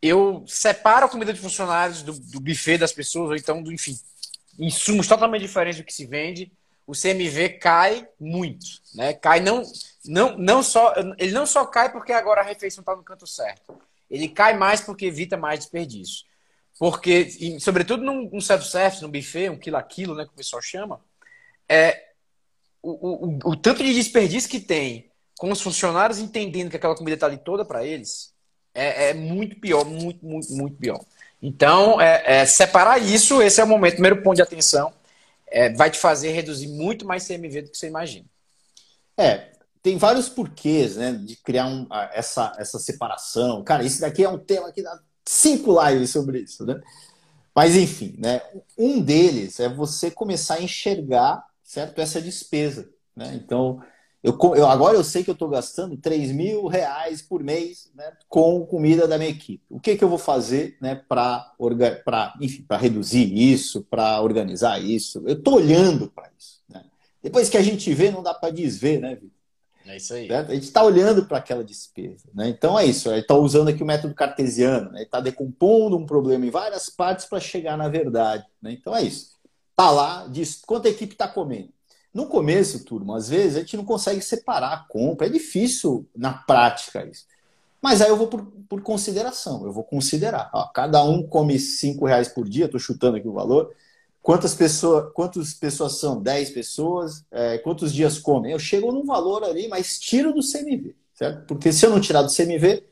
Eu separo a comida de funcionários do, do buffet das pessoas, ou então, do, enfim, insumos totalmente diferentes do que se vende. O CMV cai muito, né? Cai não não, não só, ele não só cai porque agora a refeição está no canto certo. Ele cai mais porque evita mais desperdício. Porque, e, sobretudo num, num self-service, num buffet, um quilo a quilo, né, que o pessoal chama, é, o, o, o tanto de desperdício que tem com os funcionários entendendo que aquela comida está ali toda para eles é, é, muito pior, muito, muito, muito pior. Então, é, é, separar isso, esse é o momento, primeiro ponto de atenção, é, vai te fazer reduzir muito mais CMV do que você imagina. É, tem vários porquês, né, de criar um, essa, essa separação. Cara, isso daqui é um tema que dá cinco lives sobre isso, né? Mas enfim, né? Um deles é você começar a enxergar, certo, essa despesa, né? Então, eu, eu agora eu sei que eu estou gastando 3 mil reais por mês, né, com comida da minha equipe. O que que eu vou fazer, né, para para enfim, para reduzir isso, para organizar isso? Eu estou olhando para isso. Né? Depois que a gente vê, não dá para desver, né, Vitor? É isso aí. Certo? A gente está olhando para aquela despesa. Né? Então é isso. Ele está usando aqui o método cartesiano. Né? Ele está decompondo um problema em várias partes para chegar na verdade. Né? Então é isso. Está lá, diz quanto a equipe está comendo. No começo, turma, às vezes a gente não consegue separar a compra. É difícil na prática isso. Mas aí eu vou por, por consideração. Eu vou considerar. Ó, cada um come cinco reais por dia. Estou chutando aqui o valor. Quantas pessoas, quantas pessoas são? 10 pessoas? É, quantos dias comem? Eu chego num valor ali, mas tiro do CMV, certo? Porque se eu não tirar do CMV,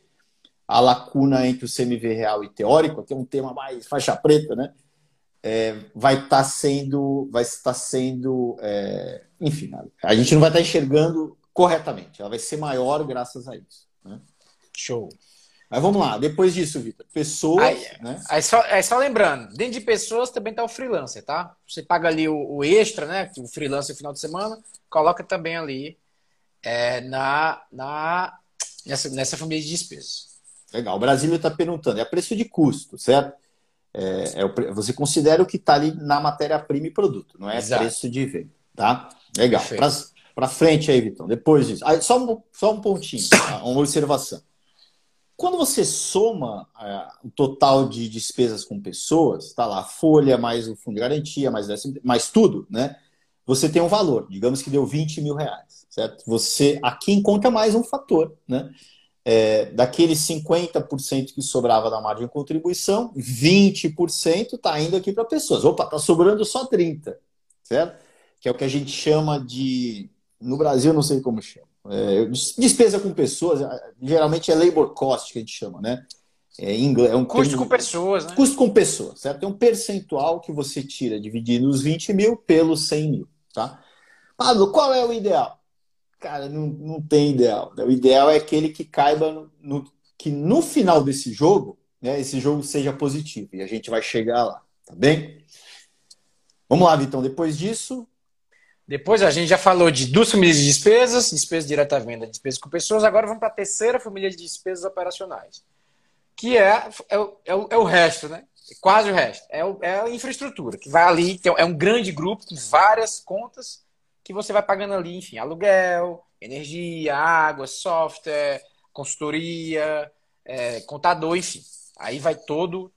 a lacuna entre o CMV real e teórico, que é um tema mais faixa preta, né? É, vai estar tá sendo, vai estar sendo, é, enfim, a gente não vai estar tá enxergando corretamente. Ela vai ser maior graças a isso. Né? Show. Mas vamos lá, depois disso, Vitor. Pessoas. Aí, né? aí, só, aí só lembrando, dentro de pessoas também está o freelancer, tá? Você paga ali o, o, extra, né? O freelancer no final de semana, coloca também ali é, na, na, nessa, nessa família de despesas. Legal. O Brasil está perguntando, é preço de custo, certo? É, é, você considera o que está ali na matéria-prima e produto, não é Exato. preço de venda, tá? Legal. Para frente aí, Vitão. Depois disso. Aí, só, um, só um pontinho, tá? uma observação. Quando você soma é, o total de despesas com pessoas, tá lá, folha, mais o fundo de garantia, mais, mais tudo, né? Você tem um valor, digamos que deu 20 mil reais, certo? Você aqui encontra mais um fator, né? É, daqueles 50% que sobrava da margem de contribuição, 20% está indo aqui para pessoas. Opa, está sobrando só 30%, certo? Que é o que a gente chama de. No Brasil, não sei como chama. É, despesa com pessoas, geralmente é labor cost que a gente chama, né? É, inglês, é um custo termo, com pessoas, né? Custo com pessoas, certo? É um percentual que você tira dividindo os 20 mil pelos 100 mil, tá? Pablo, qual é o ideal? Cara, não, não tem ideal. O ideal é aquele que caiba no, no, que no final desse jogo, né, esse jogo seja positivo. E a gente vai chegar lá, tá bem? Vamos lá, Vitão. Depois disso, depois a gente já falou de duas famílias de despesas, despesa direta à venda, despesas com pessoas. Agora vamos para a terceira família de despesas operacionais, que é, é, o, é, o, é o resto, né? Quase o resto. É, o, é a infraestrutura, que vai ali, é um grande grupo com várias contas que você vai pagando ali, enfim, aluguel, energia, água, software, consultoria, é, contador, enfim. Aí vai todo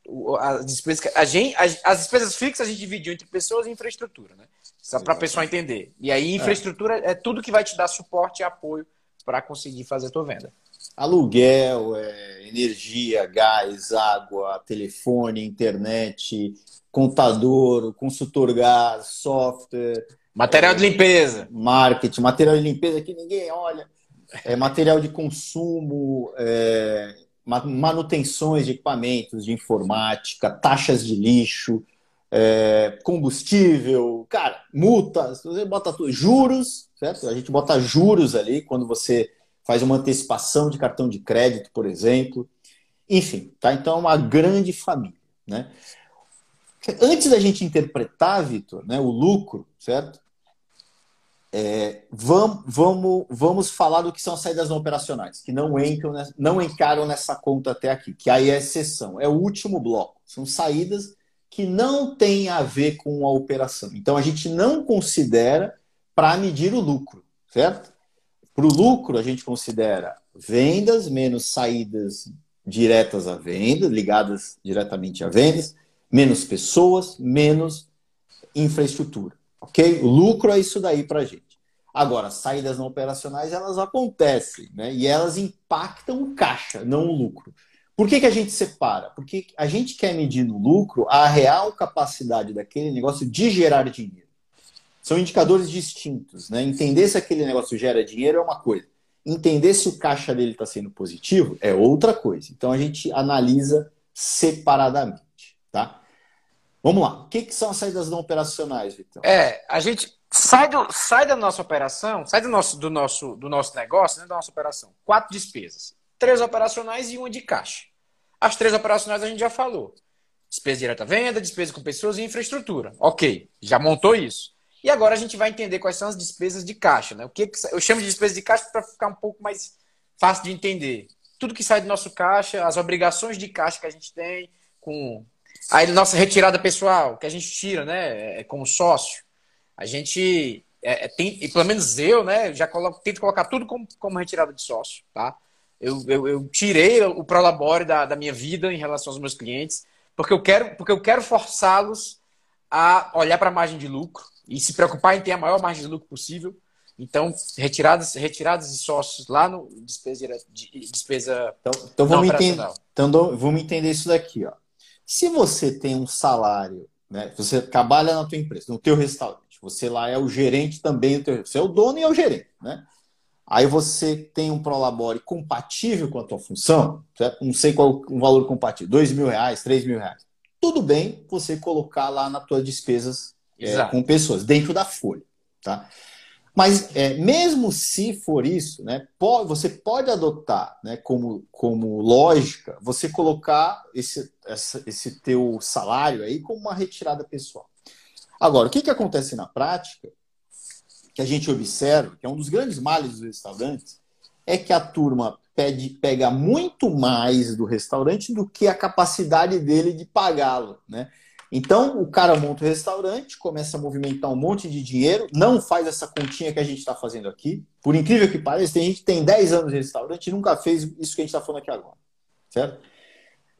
despesas. A gente, as, as despesas fixas a gente dividiu entre pessoas e infraestrutura, né? Só para a pessoa entender. E aí, infraestrutura é. é. tudo que vai te dar suporte e apoio para conseguir fazer a tua venda. Aluguel, é, energia, gás, água, telefone, internet, contador, consultor gás, software. Material é, de limpeza. Marketing, material de limpeza que ninguém olha. É, material de consumo, é, manutenções de equipamentos de informática, taxas de lixo, é, combustível, cara, multas, você bota tudo, juros, certo? A gente bota juros ali quando você faz uma antecipação de cartão de crédito, por exemplo. Enfim, tá? Então é uma grande família, né? Antes da gente interpretar, Vitor, né, o lucro, certo? É, vamos, vamos, vamos falar do que são as saídas não operacionais, que não entram, não encaram nessa conta até aqui, que aí é exceção, é o último bloco. São saídas que não tem a ver com a operação. Então a gente não considera para medir o lucro, certo? Para o lucro, a gente considera vendas menos saídas diretas à venda, ligadas diretamente a vendas, menos pessoas, menos infraestrutura. Ok? O lucro é isso daí para a gente. Agora, saídas não operacionais, elas acontecem, né? E elas impactam o caixa, não o lucro. Por que, que a gente separa? Porque a gente quer medir no lucro a real capacidade daquele negócio de gerar dinheiro. São indicadores distintos. Né? Entender se aquele negócio gera dinheiro é uma coisa. Entender se o caixa dele está sendo positivo é outra coisa. Então a gente analisa separadamente. Tá? Vamos lá. O que, que são as saídas não operacionais, Vitor? É, a gente sai, do, sai da nossa operação, sai do nosso, do nosso, do nosso negócio, né, da nossa operação. Quatro despesas. Três operacionais e uma de caixa. As três operacionais a gente já falou. Despesa direta venda, despesa com pessoas e infraestrutura. Ok, já montou isso. E agora a gente vai entender quais são as despesas de caixa. Né? O que, eu chamo de despesa de caixa para ficar um pouco mais fácil de entender. Tudo que sai do nosso caixa, as obrigações de caixa que a gente tem, com a nossa retirada pessoal, que a gente tira né, é, como sócio. A gente é, é, tem, e pelo menos eu, né, já coloco, tento colocar tudo como, como retirada de sócio. Tá? Eu, eu, eu tirei o Prolabore da, da minha vida em relação aos meus clientes, porque eu quero, porque eu quero forçá-los a olhar para a margem de lucro e se preocupar em ter a maior margem de lucro possível. Então, retiradas, retiradas de sócios lá no despesa, despesa então, então vamos entender, então vamos entender isso daqui, ó. Se você tem um salário, né, você trabalha na tua empresa, no teu restaurante, você lá é o gerente também, você é o dono e é o gerente, né? Aí você tem um Prolabore compatível com a tua função, certo? não sei qual o valor compatível, dois mil reais, três mil reais. Tudo bem você colocar lá nas tuas despesas é, com pessoas, dentro da folha. Tá? Mas é, mesmo se for isso, né, pode, você pode adotar né, como, como lógica você colocar esse, essa, esse teu salário aí como uma retirada pessoal. Agora, o que, que acontece na prática que a gente observa, que é um dos grandes males dos restaurantes, é que a turma pede, pega muito mais do restaurante do que a capacidade dele de pagá-lo, né? Então, o cara monta o restaurante, começa a movimentar um monte de dinheiro, não faz essa continha que a gente está fazendo aqui. Por incrível que pareça, tem gente que tem 10 anos de restaurante e nunca fez isso que a gente está falando aqui agora. Certo?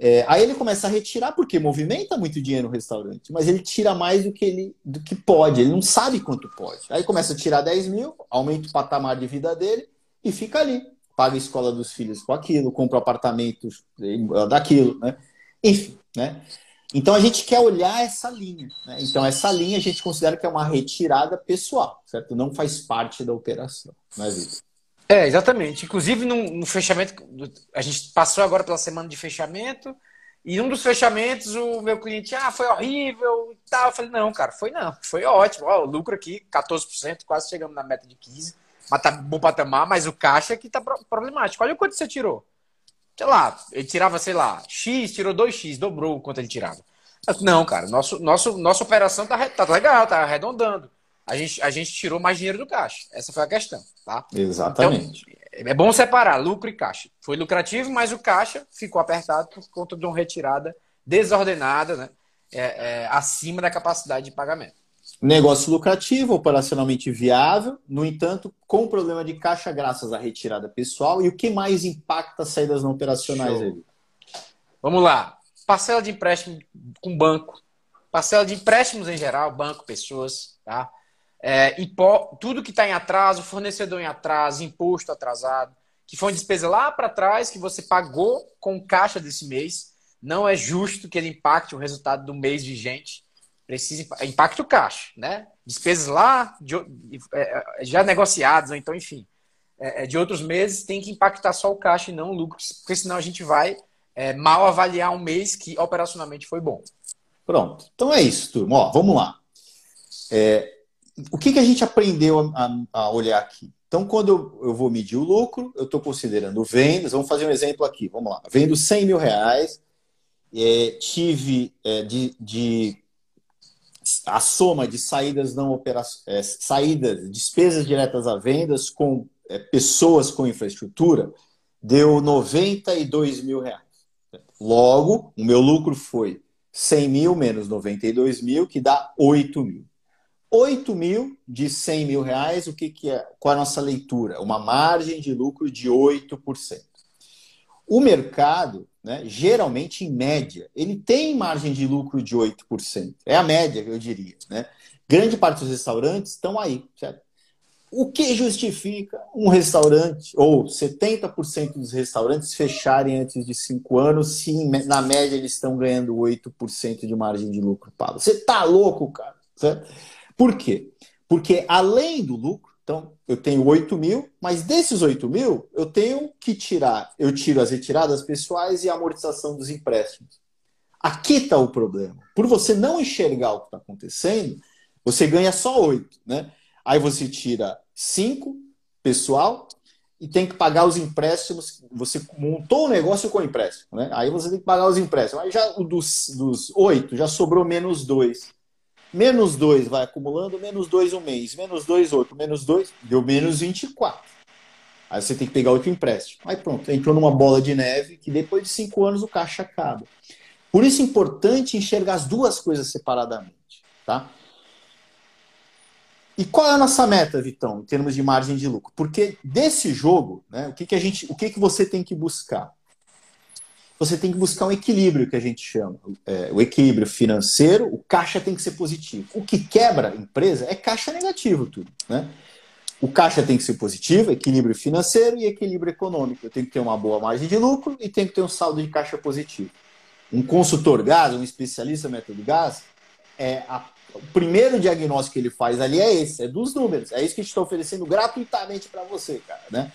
É, aí ele começa a retirar, porque movimenta muito dinheiro no restaurante, mas ele tira mais do que ele do que pode, ele não sabe quanto pode. Aí começa a tirar 10 mil, aumenta o patamar de vida dele e fica ali. Paga a escola dos filhos com aquilo, compra apartamentos daquilo, né? Enfim, né? Então a gente quer olhar essa linha. Né? Então essa linha a gente considera que é uma retirada pessoal, certo? Não faz parte da operação, não é, Vitor? É, exatamente. Inclusive no, no, fechamento, a gente passou agora pela semana de fechamento e um dos fechamentos o meu cliente, ah, foi horrível e tal. Eu falei, não, cara, foi não, foi ótimo. Ó, o lucro aqui, 14%, quase chegamos na meta de 15%, mas tá bom patamar, mas o caixa aqui tá problemático. Olha o quanto você tirou sei lá, ele tirava, sei lá, X, tirou 2X, dobrou o quanto ele tirava. Não, cara, nosso, nosso, nossa operação tá, tá legal, tá arredondando. A gente, a gente tirou mais dinheiro do caixa. Essa foi a questão, tá? Exatamente. Então, é bom separar lucro e caixa. Foi lucrativo, mas o caixa ficou apertado por conta de uma retirada desordenada, né? É, é, acima da capacidade de pagamento. Negócio lucrativo, operacionalmente viável, no entanto, com problema de caixa graças à retirada pessoal. E o que mais impacta as saídas não operacionais aí? Vamos lá. Parcela de empréstimo com banco. Parcela de empréstimos em geral, banco, pessoas, tá? É, impo... tudo que está em atraso, fornecedor em atraso, imposto atrasado, que foi uma despesa lá para trás que você pagou com caixa desse mês. Não é justo que ele impacte o resultado do mês vigente precisa impacto caixa, né? Despesas lá de, é, é, já negociadas, ou então, enfim, é, de outros meses tem que impactar só o caixa e não o lucro, porque senão a gente vai é, mal avaliar um mês que operacionalmente foi bom. Pronto. Então é isso, turma. Ó, vamos lá. É, o que, que a gente aprendeu a, a olhar aqui? Então, quando eu, eu vou medir o lucro, eu estou considerando vendas. Vamos fazer um exemplo aqui. Vamos lá. Vendo 100 mil reais, é, tive é, de, de a soma de saídas não operacionais, é, saídas, despesas diretas a vendas com é, pessoas com infraestrutura, deu 92 mil reais. Logo, o meu lucro foi 100 mil menos 92 mil, que dá 8 mil. 8 mil de 100 mil reais, o que, que é? É a nossa leitura? Uma margem de lucro de 8%. O mercado né, geralmente, em média, ele tem margem de lucro de 8%. É a média, eu diria. Né? Grande parte dos restaurantes estão aí, certo? O que justifica um restaurante, ou 70% dos restaurantes fecharem antes de 5 anos, se na média eles estão ganhando 8% de margem de lucro pago? Você tá louco, cara? Certo? Por quê? Porque além do lucro, então, eu tenho 8 mil, mas desses 8 mil, eu tenho que tirar, eu tiro as retiradas pessoais e a amortização dos empréstimos. Aqui está o problema. Por você não enxergar o que está acontecendo, você ganha só 8. Né? Aí você tira 5 pessoal e tem que pagar os empréstimos. Você montou o negócio com empréstimo. Né? Aí você tem que pagar os empréstimos. Aí já dos, dos 8 já sobrou menos 2. Menos 2 vai acumulando, menos 2 um mês, menos 2 outro, menos 2, deu menos 24. Aí você tem que pegar outro empréstimo. Aí pronto, entrou numa bola de neve que depois de 5 anos o caixa acaba. Por isso é importante enxergar as duas coisas separadamente. Tá? E qual é a nossa meta, Vitão, em termos de margem de lucro? Porque desse jogo, né, o que, que a gente, o que, que você tem que buscar? Você tem que buscar um equilíbrio que a gente chama. É, o equilíbrio financeiro, o caixa tem que ser positivo. O que quebra a empresa é caixa negativo tudo. Né? O caixa tem que ser positivo, equilíbrio financeiro e equilíbrio econômico. Eu tenho que ter uma boa margem de lucro e tenho que ter um saldo de caixa positivo. Um consultor gás, um especialista método gás, é a, o primeiro diagnóstico que ele faz ali é esse, é dos números. É isso que a gente está oferecendo gratuitamente para você, cara. Né?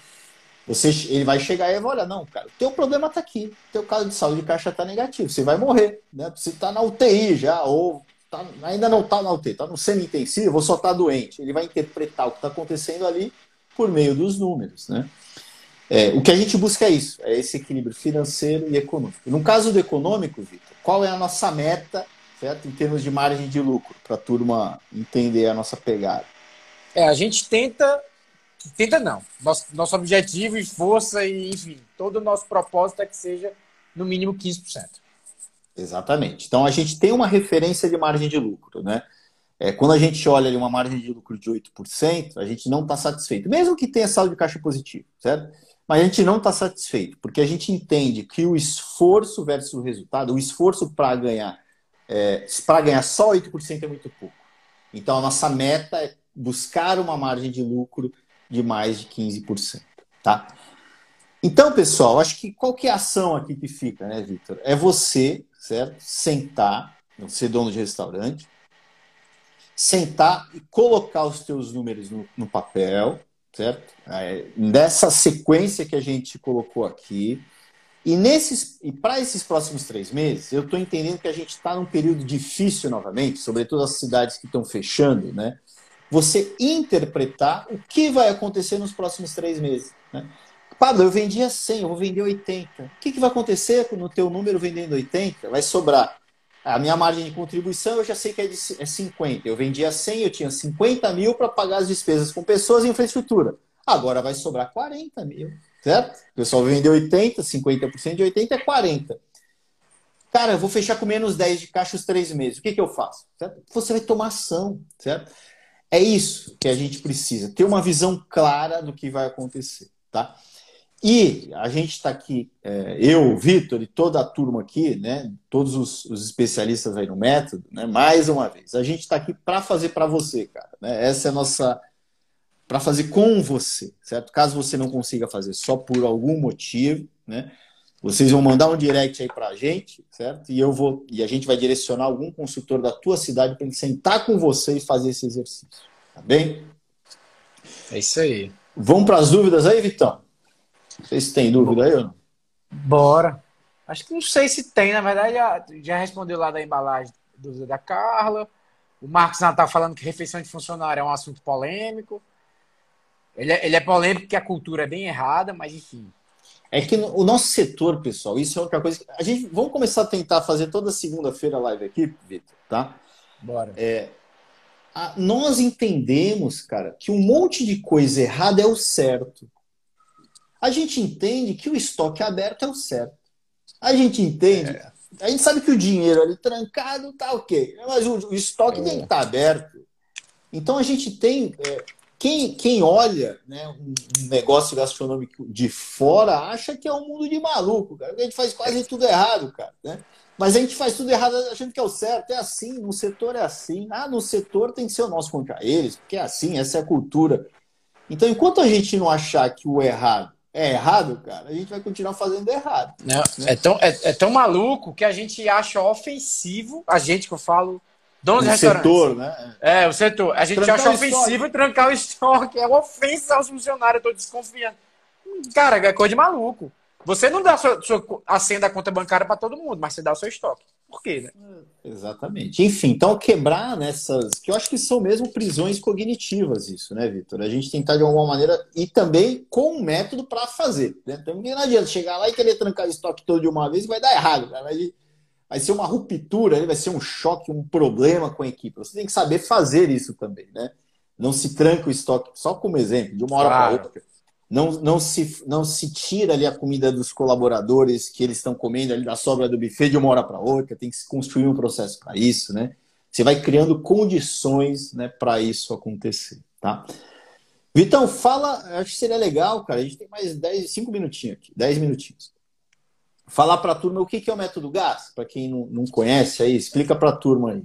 Você, ele vai chegar e vai olhar, não, cara, teu problema está aqui, teu caso de saúde de caixa está negativo, você vai morrer, né? Você está na UTI já, ou tá, ainda não está na UTI, está no semi-intensivo, ou só está doente. Ele vai interpretar o que está acontecendo ali por meio dos números, né? É, o que a gente busca é isso, é esse equilíbrio financeiro e econômico. No caso do econômico, Vitor, qual é a nossa meta, certo? Em termos de margem de lucro, para a turma entender a nossa pegada. É, a gente tenta. Tenta não. Nosso, nosso objetivo e força, e, enfim, todo o nosso propósito é que seja no mínimo 15%. Exatamente. Então a gente tem uma referência de margem de lucro, né? É, quando a gente olha ali uma margem de lucro de 8%, a gente não está satisfeito, mesmo que tenha saldo de caixa positivo, certo? Mas a gente não está satisfeito, porque a gente entende que o esforço versus o resultado, o esforço para ganhar, é, para ganhar só 8% é muito pouco. Então a nossa meta é buscar uma margem de lucro de mais de 15%. Tá? Então, pessoal, acho que qual que é a ação aqui que fica, né, Victor? É você, certo? Sentar, ser dono de restaurante, sentar e colocar os teus números no, no papel, certo? É, nessa sequência que a gente colocou aqui. E, nesses, e para esses próximos três meses, eu estou entendendo que a gente está num período difícil novamente, sobretudo as cidades que estão fechando, né? Você interpretar o que vai acontecer nos próximos três meses. Né? Pablo, eu vendia 100, eu vou vender 80. O que, que vai acontecer no teu número vendendo 80? Vai sobrar a minha margem de contribuição eu já sei que é de é 50. Eu vendia 100, eu tinha 50 mil para pagar as despesas com pessoas e infraestrutura. Agora vai sobrar 40 mil, certo? O pessoal vendeu 80, 50% de 80 é 40. Cara, eu vou fechar com menos 10 de caixa os três meses. O que, que eu faço? Certo? Você vai tomar ação, certo? É isso que a gente precisa, ter uma visão clara do que vai acontecer, tá? E a gente está aqui, é, eu, Vitor e toda a turma aqui, né, todos os, os, especialistas aí no método, né, mais uma vez, a gente está aqui para fazer para você, cara. Né? Essa é a nossa. para fazer com você, certo? Caso você não consiga fazer só por algum motivo, né? Vocês vão mandar um direct aí para a gente, certo? E eu vou e a gente vai direcionar algum consultor da tua cidade para ele sentar com você e fazer esse exercício, tá bem? É isso aí. Vamos para as dúvidas aí, Vitão? Vocês têm dúvida aí ou não? Bora. Acho que não sei se tem, na verdade, já, já respondeu lá da embalagem dúvida da Carla. O Marcos Natal falando que refeição de funcionário é um assunto polêmico. Ele é, ele é polêmico porque a cultura é bem errada, mas enfim. É que o nosso setor, pessoal, isso é outra coisa. Que a gente vamos começar a tentar fazer toda segunda-feira live aqui, Vitor, tá? Bora. É, a, nós entendemos, cara, que um monte de coisa errada é o certo a gente entende que o estoque aberto é o certo. A gente entende, é. a gente sabe que o dinheiro ali trancado tá ok, mas o, o estoque é. tem que estar tá aberto. Então a gente tem. É, quem, quem olha né, um negócio gastronômico de fora acha que é um mundo de maluco, cara. A gente faz quase tudo errado, cara. Né? Mas a gente faz tudo errado achando que é o certo. É assim, no setor é assim. Ah, no setor tem que ser o nosso contra eles, porque é assim, essa é a cultura. Então, enquanto a gente não achar que o errado é errado, cara, a gente vai continuar fazendo errado. Não, né? é, tão, é, é, tão maluco que a gente acha ofensivo, a gente que eu falo, donos de restaurantes. setor, né? É, o setor. A gente trancar acha ofensivo trancar o estoque. É uma ofensa aos funcionários, eu tô desconfiando. Cara, é coisa de maluco. Você não dá a, sua, sua, a senha da conta bancária para todo mundo, mas você dá o seu estoque. Por quê, né? É, exatamente. Enfim, então quebrar nessas. que eu acho que são mesmo prisões cognitivas, isso, né, Vitor? A gente tentar de alguma maneira. e também com um método para fazer. Né? Então não adianta chegar lá e querer trancar o estoque todo de uma vez, vai dar errado. Né? Vai, vai ser uma ruptura, vai ser um choque, um problema com a equipe. Você tem que saber fazer isso também, né? Não se tranca o estoque, só como exemplo, de uma hora claro. para outra não, não, se, não se tira ali a comida dos colaboradores que eles estão comendo ali da sobra do buffet de uma hora para outra, tem que se construir um processo para isso, né? Você vai criando condições né, para isso acontecer, tá? Vitão, fala, acho que seria legal, cara, a gente tem mais 10, 5 minutinhos aqui, 10 minutinhos. Falar para a turma o que é o método GAS, para quem não, não conhece aí, explica para a turma aí.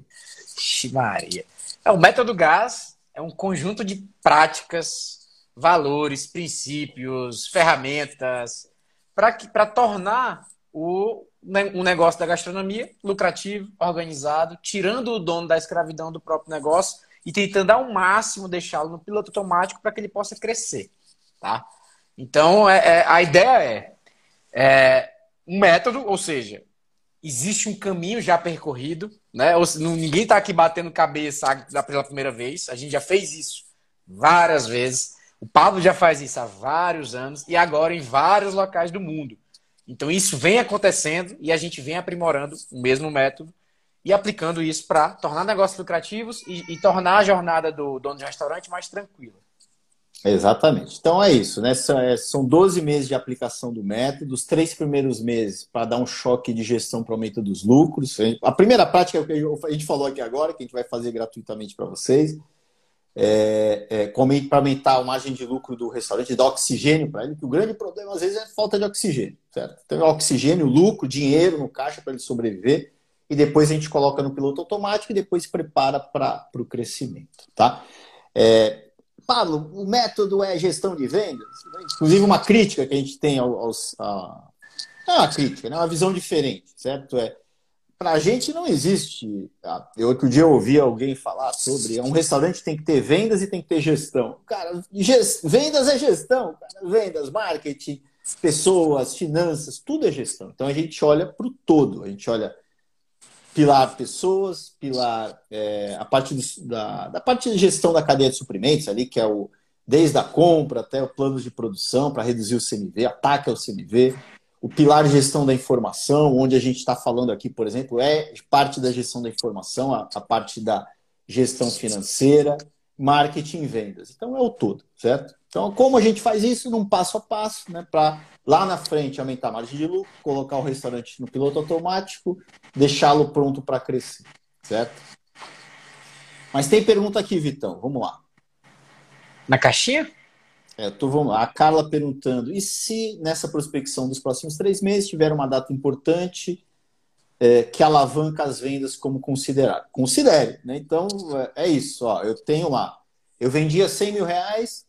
Maria. É, o método GAS é um conjunto de práticas valores, princípios, ferramentas, para tornar o, um negócio da gastronomia lucrativo, organizado, tirando o dono da escravidão do próprio negócio e tentando ao máximo deixá-lo no piloto automático para que ele possa crescer. Tá? Então, é, é, a ideia é, é um método, ou seja, existe um caminho já percorrido, né? Ou, ninguém está aqui batendo cabeça pela primeira vez, a gente já fez isso várias vezes. O Pablo já faz isso há vários anos e agora em vários locais do mundo. Então isso vem acontecendo e a gente vem aprimorando o mesmo método e aplicando isso para tornar negócios lucrativos e, e, tornar a jornada do dono de restaurante mais tranquila. Exatamente. Então é isso, né? São 12 é, meses de aplicação do método, os três primeiros meses para dar um choque de gestão para aumento dos lucros. A primeira prática é o que a gente falou aqui agora, que a gente vai fazer gratuitamente para vocês, é, é, para aumentar a margem de lucro do restaurante, dar oxigênio para ele, que o grande problema às vezes é falta de oxigênio, certo? Então, oxigênio, lucro, dinheiro no caixa para ele sobreviver, e depois a gente coloca no piloto automático e depois prepara para o crescimento, tá? É, Pablo, o método é gestão de vendas? Inclusive, uma crítica que a gente tem aos. A... É uma crítica, né? É uma visão diferente, certo? É, para a gente não existe. Ah, eu outro dia eu ouvi alguém falar sobre um restaurante tem que ter vendas e tem que ter gestão. Cara, gest... vendas é gestão, cara. vendas, marketing, pessoas, finanças, tudo é gestão. Então a gente olha para o todo, a gente olha pilar pessoas, pilar é, a parte do, da, da parte de gestão da cadeia de suprimentos ali, que é o desde a compra até o plano de produção para reduzir o CMV, ataque ao CMV, o pilar de gestão da informação, onde a gente está falando aqui, por exemplo, é parte da gestão da informação, a, a parte da gestão financeira, marketing e vendas. Então é o todo, certo? Então, como a gente faz isso num passo a passo, né, para lá na frente aumentar a margem de lucro, colocar o restaurante no piloto automático, deixá-lo pronto para crescer, certo? Mas tem pergunta aqui, Vitão, vamos lá. Na caixinha? É, tô, vamos lá. A Carla perguntando: e se nessa prospecção dos próximos três meses tiver uma data importante é, que alavanca as vendas como considerar? Considere, né? Então é, é isso. Ó, eu tenho lá, eu vendia 100 mil reais,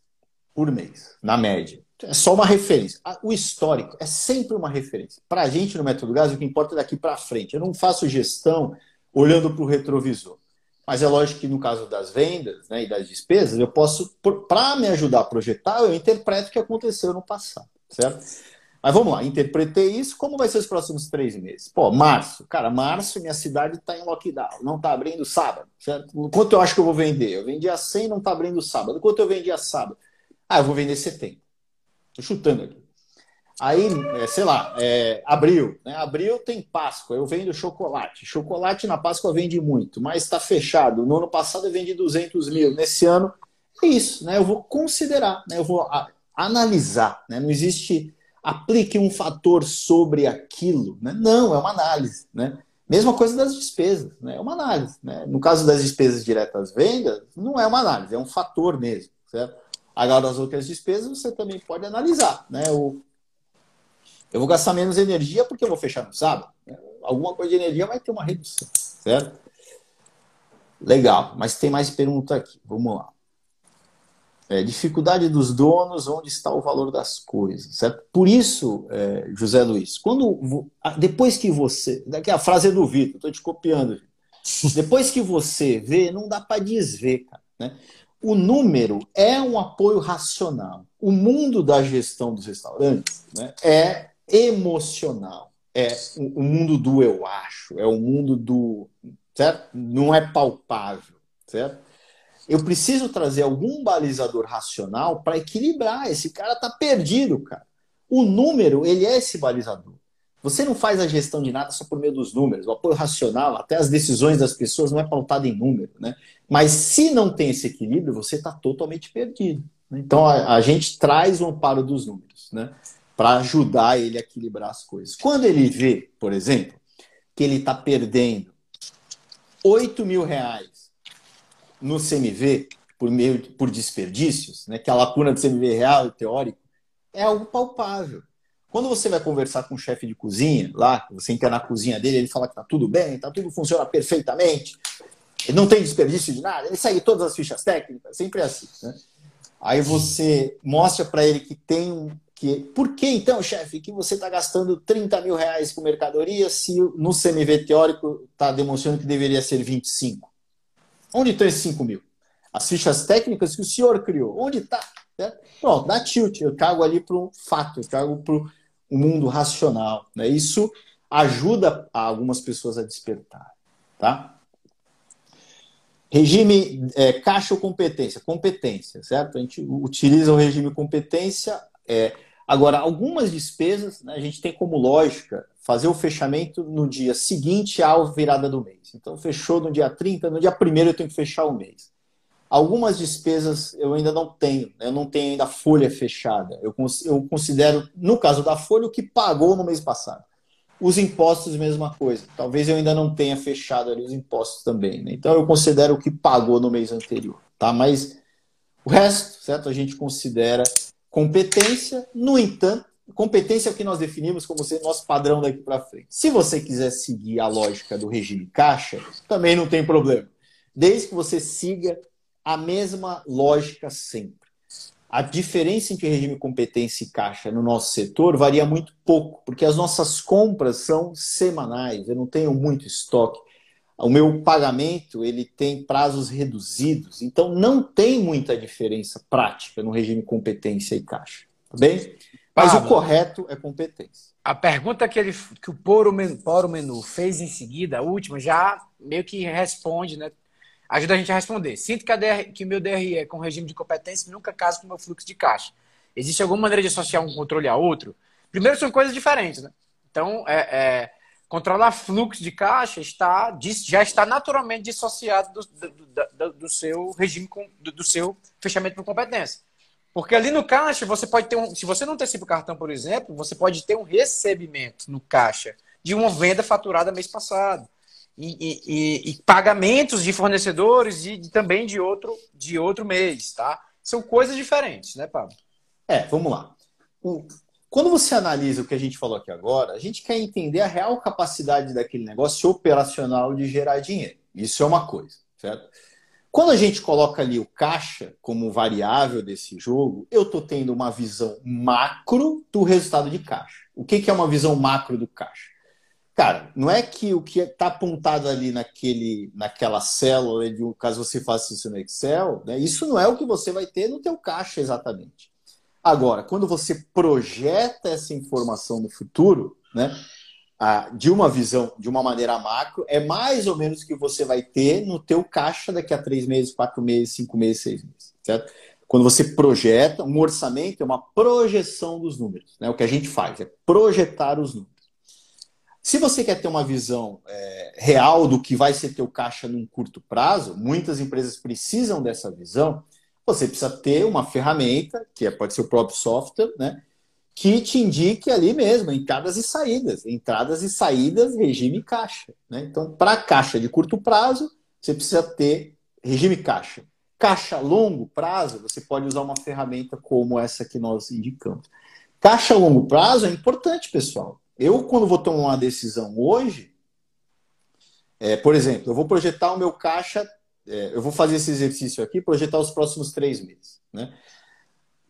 por mês, na média. É só uma referência. O histórico é sempre uma referência. Para a gente no Método Gás, o que importa é daqui para frente. Eu não faço gestão olhando para o retrovisor. Mas é lógico que no caso das vendas né, e das despesas, eu posso, para me ajudar a projetar, eu interpreto o que aconteceu no passado, certo? Mas vamos lá, interpretei isso, como vai ser os próximos três meses? Pô, março. Cara, março minha cidade está em lockdown, não está abrindo sábado, certo? Quanto eu acho que eu vou vender? Eu vendi a 100, não está abrindo sábado. Quanto eu vendi a sábado? Ah, eu vou vender 70. Estou chutando aqui. Aí, é, sei lá, é, abril. Né? Abril tem Páscoa, eu vendo chocolate. Chocolate na Páscoa vende muito, mas está fechado. No ano passado eu vendi 200 mil. Nesse ano, é isso. Né? Eu vou considerar, né? eu vou a, analisar. Né? Não existe aplique um fator sobre aquilo. Né? Não, é uma análise. Né? Mesma coisa das despesas, né? é uma análise. Né? No caso das despesas diretas vendas, não é uma análise, é um fator mesmo. Certo? Agora, as outras despesas você também pode analisar. Né? O, eu vou gastar menos energia porque eu vou fechar no sábado. Né? Alguma coisa de energia vai ter uma redução, certo? Legal, mas tem mais pergunta aqui. Vamos lá. É, dificuldade dos donos, onde está o valor das coisas, certo? Por isso, é, José Luiz, quando depois que você, daqui a frase é do Vitor, estou te copiando. Depois que você vê, não dá para desver, cara, né? O número é um apoio racional. O mundo da gestão dos restaurantes né, é emocional. É o, mundo do eu acho, é o mundo do. Certo? Não é palpável. Certo? Eu preciso trazer algum balizador racional para equilibrar. Esse cara está perdido, cara. O número, ele é esse balizador. Você não faz a gestão de nada só por meio dos números. O apoio racional, até as decisões das pessoas, não é pautado em número. Né? Mas se não tem esse equilíbrio, você está totalmente perdido. Né? Então a, a, gente traz o amparo dos números né? para ajudar ele a equilibrar as coisas. Quando ele vê, por exemplo, que ele está perdendo 8 mil reais no CMV por meio por desperdícios, né? que a lacuna do CMV real e teórico, é algo palpável. Quando você vai conversar com o chefe de cozinha, lá, você entra na cozinha dele, ele fala que tá tudo bem, tá tudo funciona perfeitamente, ele não tem desperdício de nada, ele segue todas as fichas técnicas, sempre é assim. Né? Aí você mostra para ele que tem que. Por que então, chefe, que você está gastando 30 mil reais com mercadoria se no CMV teórico está demonstrando que deveria ser 25? Onde estão esses 5 mil? As fichas técnicas que o senhor criou, onde está? Pronto, dá tilt, eu cago ali para um fato, eu cago para o mundo racional. Né? Isso ajuda algumas pessoas a despertar. Tá? Regime é, caixa ou competência? Competência, certo? A gente utiliza o regime competência. É, Agora, algumas despesas, né, a gente tem como lógica fazer o fechamento no dia seguinte à virada do mês. Então, fechou no dia 30, no dia 1 eu tenho que fechar o mês. Algumas despesas eu ainda não tenho, né, eu não tenho ainda a folha fechada. Eu, eu considero, no caso da folha, o que pagou no mês passado. Os impostos, mesma coisa. Talvez eu ainda não tenha fechado ali os impostos também. Né? Então, eu considero o que pagou no mês anterior. Tá? Mas o resto, certo? A gente considera competência. No entanto, competência é o que nós definimos como sendo nosso padrão daqui para frente. Se você quiser seguir a lógica do regime caixa, também não tem problema. Desde que você siga a mesma lógica sempre. A diferença entre regime competência e caixa no nosso setor varia muito pouco, porque as nossas compras são semanais, eu não tenho muito estoque o meu pagamento ele tem prazos reduzidos, então não tem muita diferença prática no regime competência e caixa, tá bem? Mas Pablo, o correto é competência. A pergunta que, ele, que o Poro Menu, Poro Menu fez em seguida, a última, já meio que responde, né? Ajuda a gente a responder. Sinto que, DR, que meu DRE com regime de competência nunca casa com o meu fluxo de caixa. Existe alguma maneira de associar um controle a outro? Primeiro, são coisas diferentes, né? Então, é, é Controlar fluxo de caixa está, já está naturalmente dissociado do, do, do, do seu regime, do, do, seu fechamento por competência. Porque ali no caixa, você pode ter um. Se você não antecipa o cartão, por exemplo, você pode ter um recebimento no caixa de uma venda faturada mês passado. E, e, e pagamentos de fornecedores e também de outro, de outro mês, tá? São coisas diferentes, né, Pablo? É, vamos lá. O, quando você analisa o que a gente falou aqui agora, a gente quer entender a real capacidade daquele negócio operacional de gerar dinheiro. Isso é uma coisa, certo? Quando a gente coloca ali o caixa como variável desse jogo, eu estou tendo uma visão macro do resultado de caixa. O que, que é uma visão macro do caixa? Cara, não é que o que está apontado ali naquele, naquela célula, caso você faça isso no Excel, né, isso não é o que você vai ter no teu caixa exatamente. Agora, quando você projeta essa informação no futuro, né, de uma visão, de uma maneira macro, é mais ou menos o que você vai ter no teu caixa daqui a três meses, quatro meses, cinco meses, seis meses, certo? Quando você projeta, um orçamento é uma projeção dos números. Né? O que a gente faz é projetar os números. Se você quer ter uma visão é, real do que vai ser teu caixa num curto prazo, muitas empresas precisam dessa visão você precisa ter uma ferramenta, que é, pode ser o próprio software, né? Que te indique ali mesmo, entradas e saídas. Entradas e saídas, regime caixa. Né? Então, para caixa de curto prazo, você precisa ter regime caixa. Caixa longo prazo, você pode usar uma ferramenta como essa que nós indicamos. Caixa longo prazo é importante, pessoal. Eu, quando vou tomar uma decisão hoje, é, por exemplo, eu vou projetar o meu caixa é, eu vou fazer esse exercício aqui, projetar os próximos três meses. Né?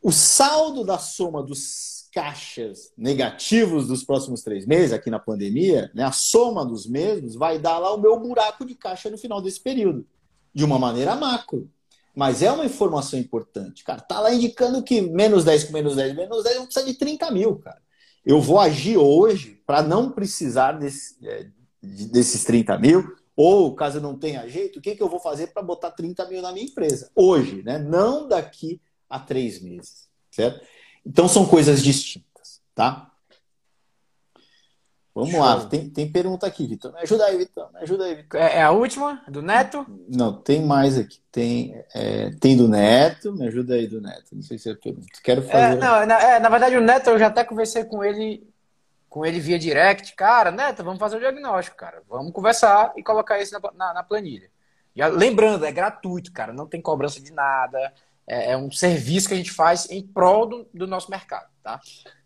O saldo da soma dos caixas negativos dos próximos três meses, aqui na pandemia, né, a soma dos mesmos vai dar lá o meu buraco de caixa no final desse período, de uma maneira macro. Mas é uma informação importante. Cara, tá lá indicando que menos 10 com menos 10, menos 10 não precisa de 30 mil, cara. Eu vou agir hoje para não precisar desse, é, desses 30 mil ou, caso não tenha jeito, o que, que eu vou fazer para botar 30 mil na minha empresa? Hoje, né? Não daqui a três meses, certo? Então são coisas distintas, tá? Vamos Show. lá, tem, tem pergunta aqui, Vitor. Me ajuda aí, Vitor. Me ajuda aí, Vitor. É, é, a última? Do Neto? Não, tem mais aqui. Tem, é, tem do Neto. Me ajuda aí do Neto. Não sei se é pergunta. Quero é, fazer. É, não, na, é, na verdade, o Neto, eu já até conversei com ele com ele via direct, cara, Neto, vamos fazer o diagnóstico, cara. Vamos conversar e colocar isso na, na, na planilha. E, lembrando, é gratuito, cara, não tem cobrança de nada. É, é um serviço que a gente faz em prol do, do, nosso mercado, tá?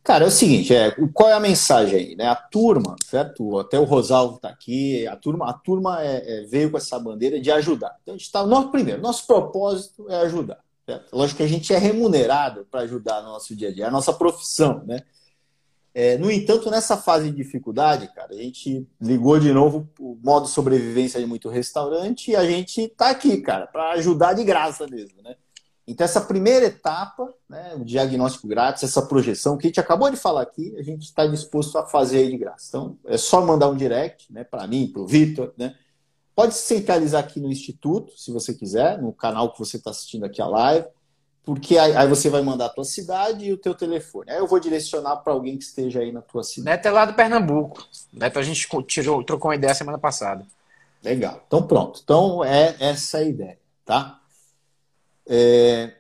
Cara, é o seguinte, é, qual é a mensagem aí, né? A turma, certo? Até o Rosalvo está aqui, a turma, a turma é, é, veio com essa bandeira de ajudar. Então a gente está, nosso primeiro, nosso propósito é ajudar. Certo? Lógico que a gente é remunerado para ajudar no nosso dia a dia, é a nossa profissão, né? É, no entanto, nessa fase de dificuldade, cara, a gente ligou de novo o modo sobrevivência de muito restaurante e a gente está aqui, cara, para ajudar de graça mesmo, né? Então, essa primeira etapa, né, o diagnóstico grátis, essa projeção que a gente acabou de falar aqui, a gente está disposto a fazer aí de graça. Então, é só mandar um direct né, para mim, para o Vitor. Né? Pode se centralizar aqui no Instituto, se você quiser, no canal que você está assistindo aqui a live. porque aí, aí, você vai mandar a tua cidade e o teu telefone. Aí eu vou direcionar para alguém que esteja aí na tua cidade. Neto é lá do Pernambuco. Neto a gente tirou, trocou uma ideia semana passada. Legal. Então pronto. Então é essa a ideia, tá? É...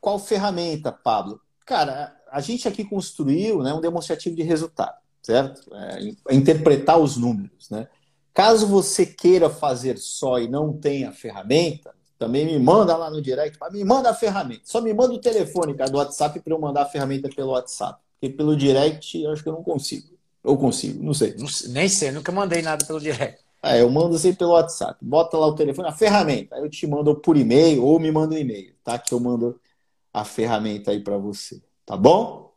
Qual ferramenta, Pablo? Cara, a gente aqui construiu né, um demonstrativo de resultado, certo? É, interpretar os números, né? Caso você queira fazer só e não tenha ferramenta, também me manda lá no direct, me manda a ferramenta. Só me manda o telefone, cara, do WhatsApp para eu mandar a ferramenta pelo WhatsApp. Porque pelo direct eu acho que eu não consigo. Eu consigo, não sei. nem sei, nunca mandei nada pelo direct. Eu mando sempre pelo WhatsApp. Bota lá o telefone, a ferramenta. Aí eu te mando por e-mail ou me manda um e-mail, tá? Que eu mando a ferramenta aí para você. Tá bom?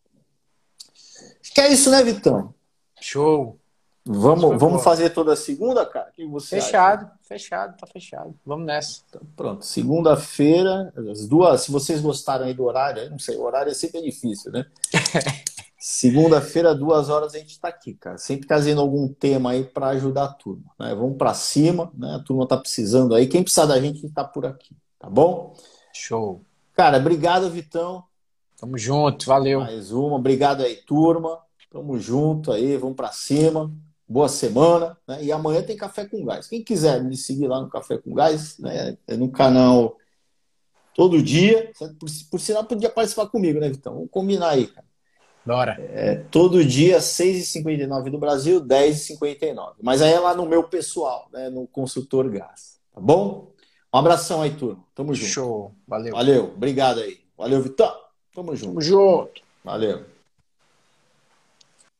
Acho que é isso, né, Vitão? Show. Vamos, vamos fazer toda segunda, cara? fechado, acha? fechado, tá fechado. Vamos nessa. Então, pronto, segunda-feira, as duas. Se vocês gostaram aí do horário, não sei, o horário é sempre difícil, né? Segunda-feira, duas horas, a gente está aqui, cara. Sempre trazendo algum tema aí para ajudar a turma. Né? Vamos para cima, né? A turma está precisando aí. Quem precisar da gente, está por aqui, tá bom? Show. Cara, obrigado, Vitão. Tamo junto, valeu. Mais uma, obrigado aí, turma. Tamo junto aí, vamos para cima boa semana, né? E amanhã tem Café com Gás. Quem quiser me seguir lá no Café com Gás, né? É no canal todo dia. Por, por sinal, podia participar comigo, né, Vitão? Vamos combinar aí, cara. Bora. É, todo dia, 6h59 do Brasil, 10h59. Mas aí é lá no meu pessoal, né? No Consultor Gás. Tá bom? Um abração aí, turma. Tamo junto. Show. Valeu. Valeu. Obrigado aí. Valeu, Vitão. Tamo junto. Tamo junto. Valeu.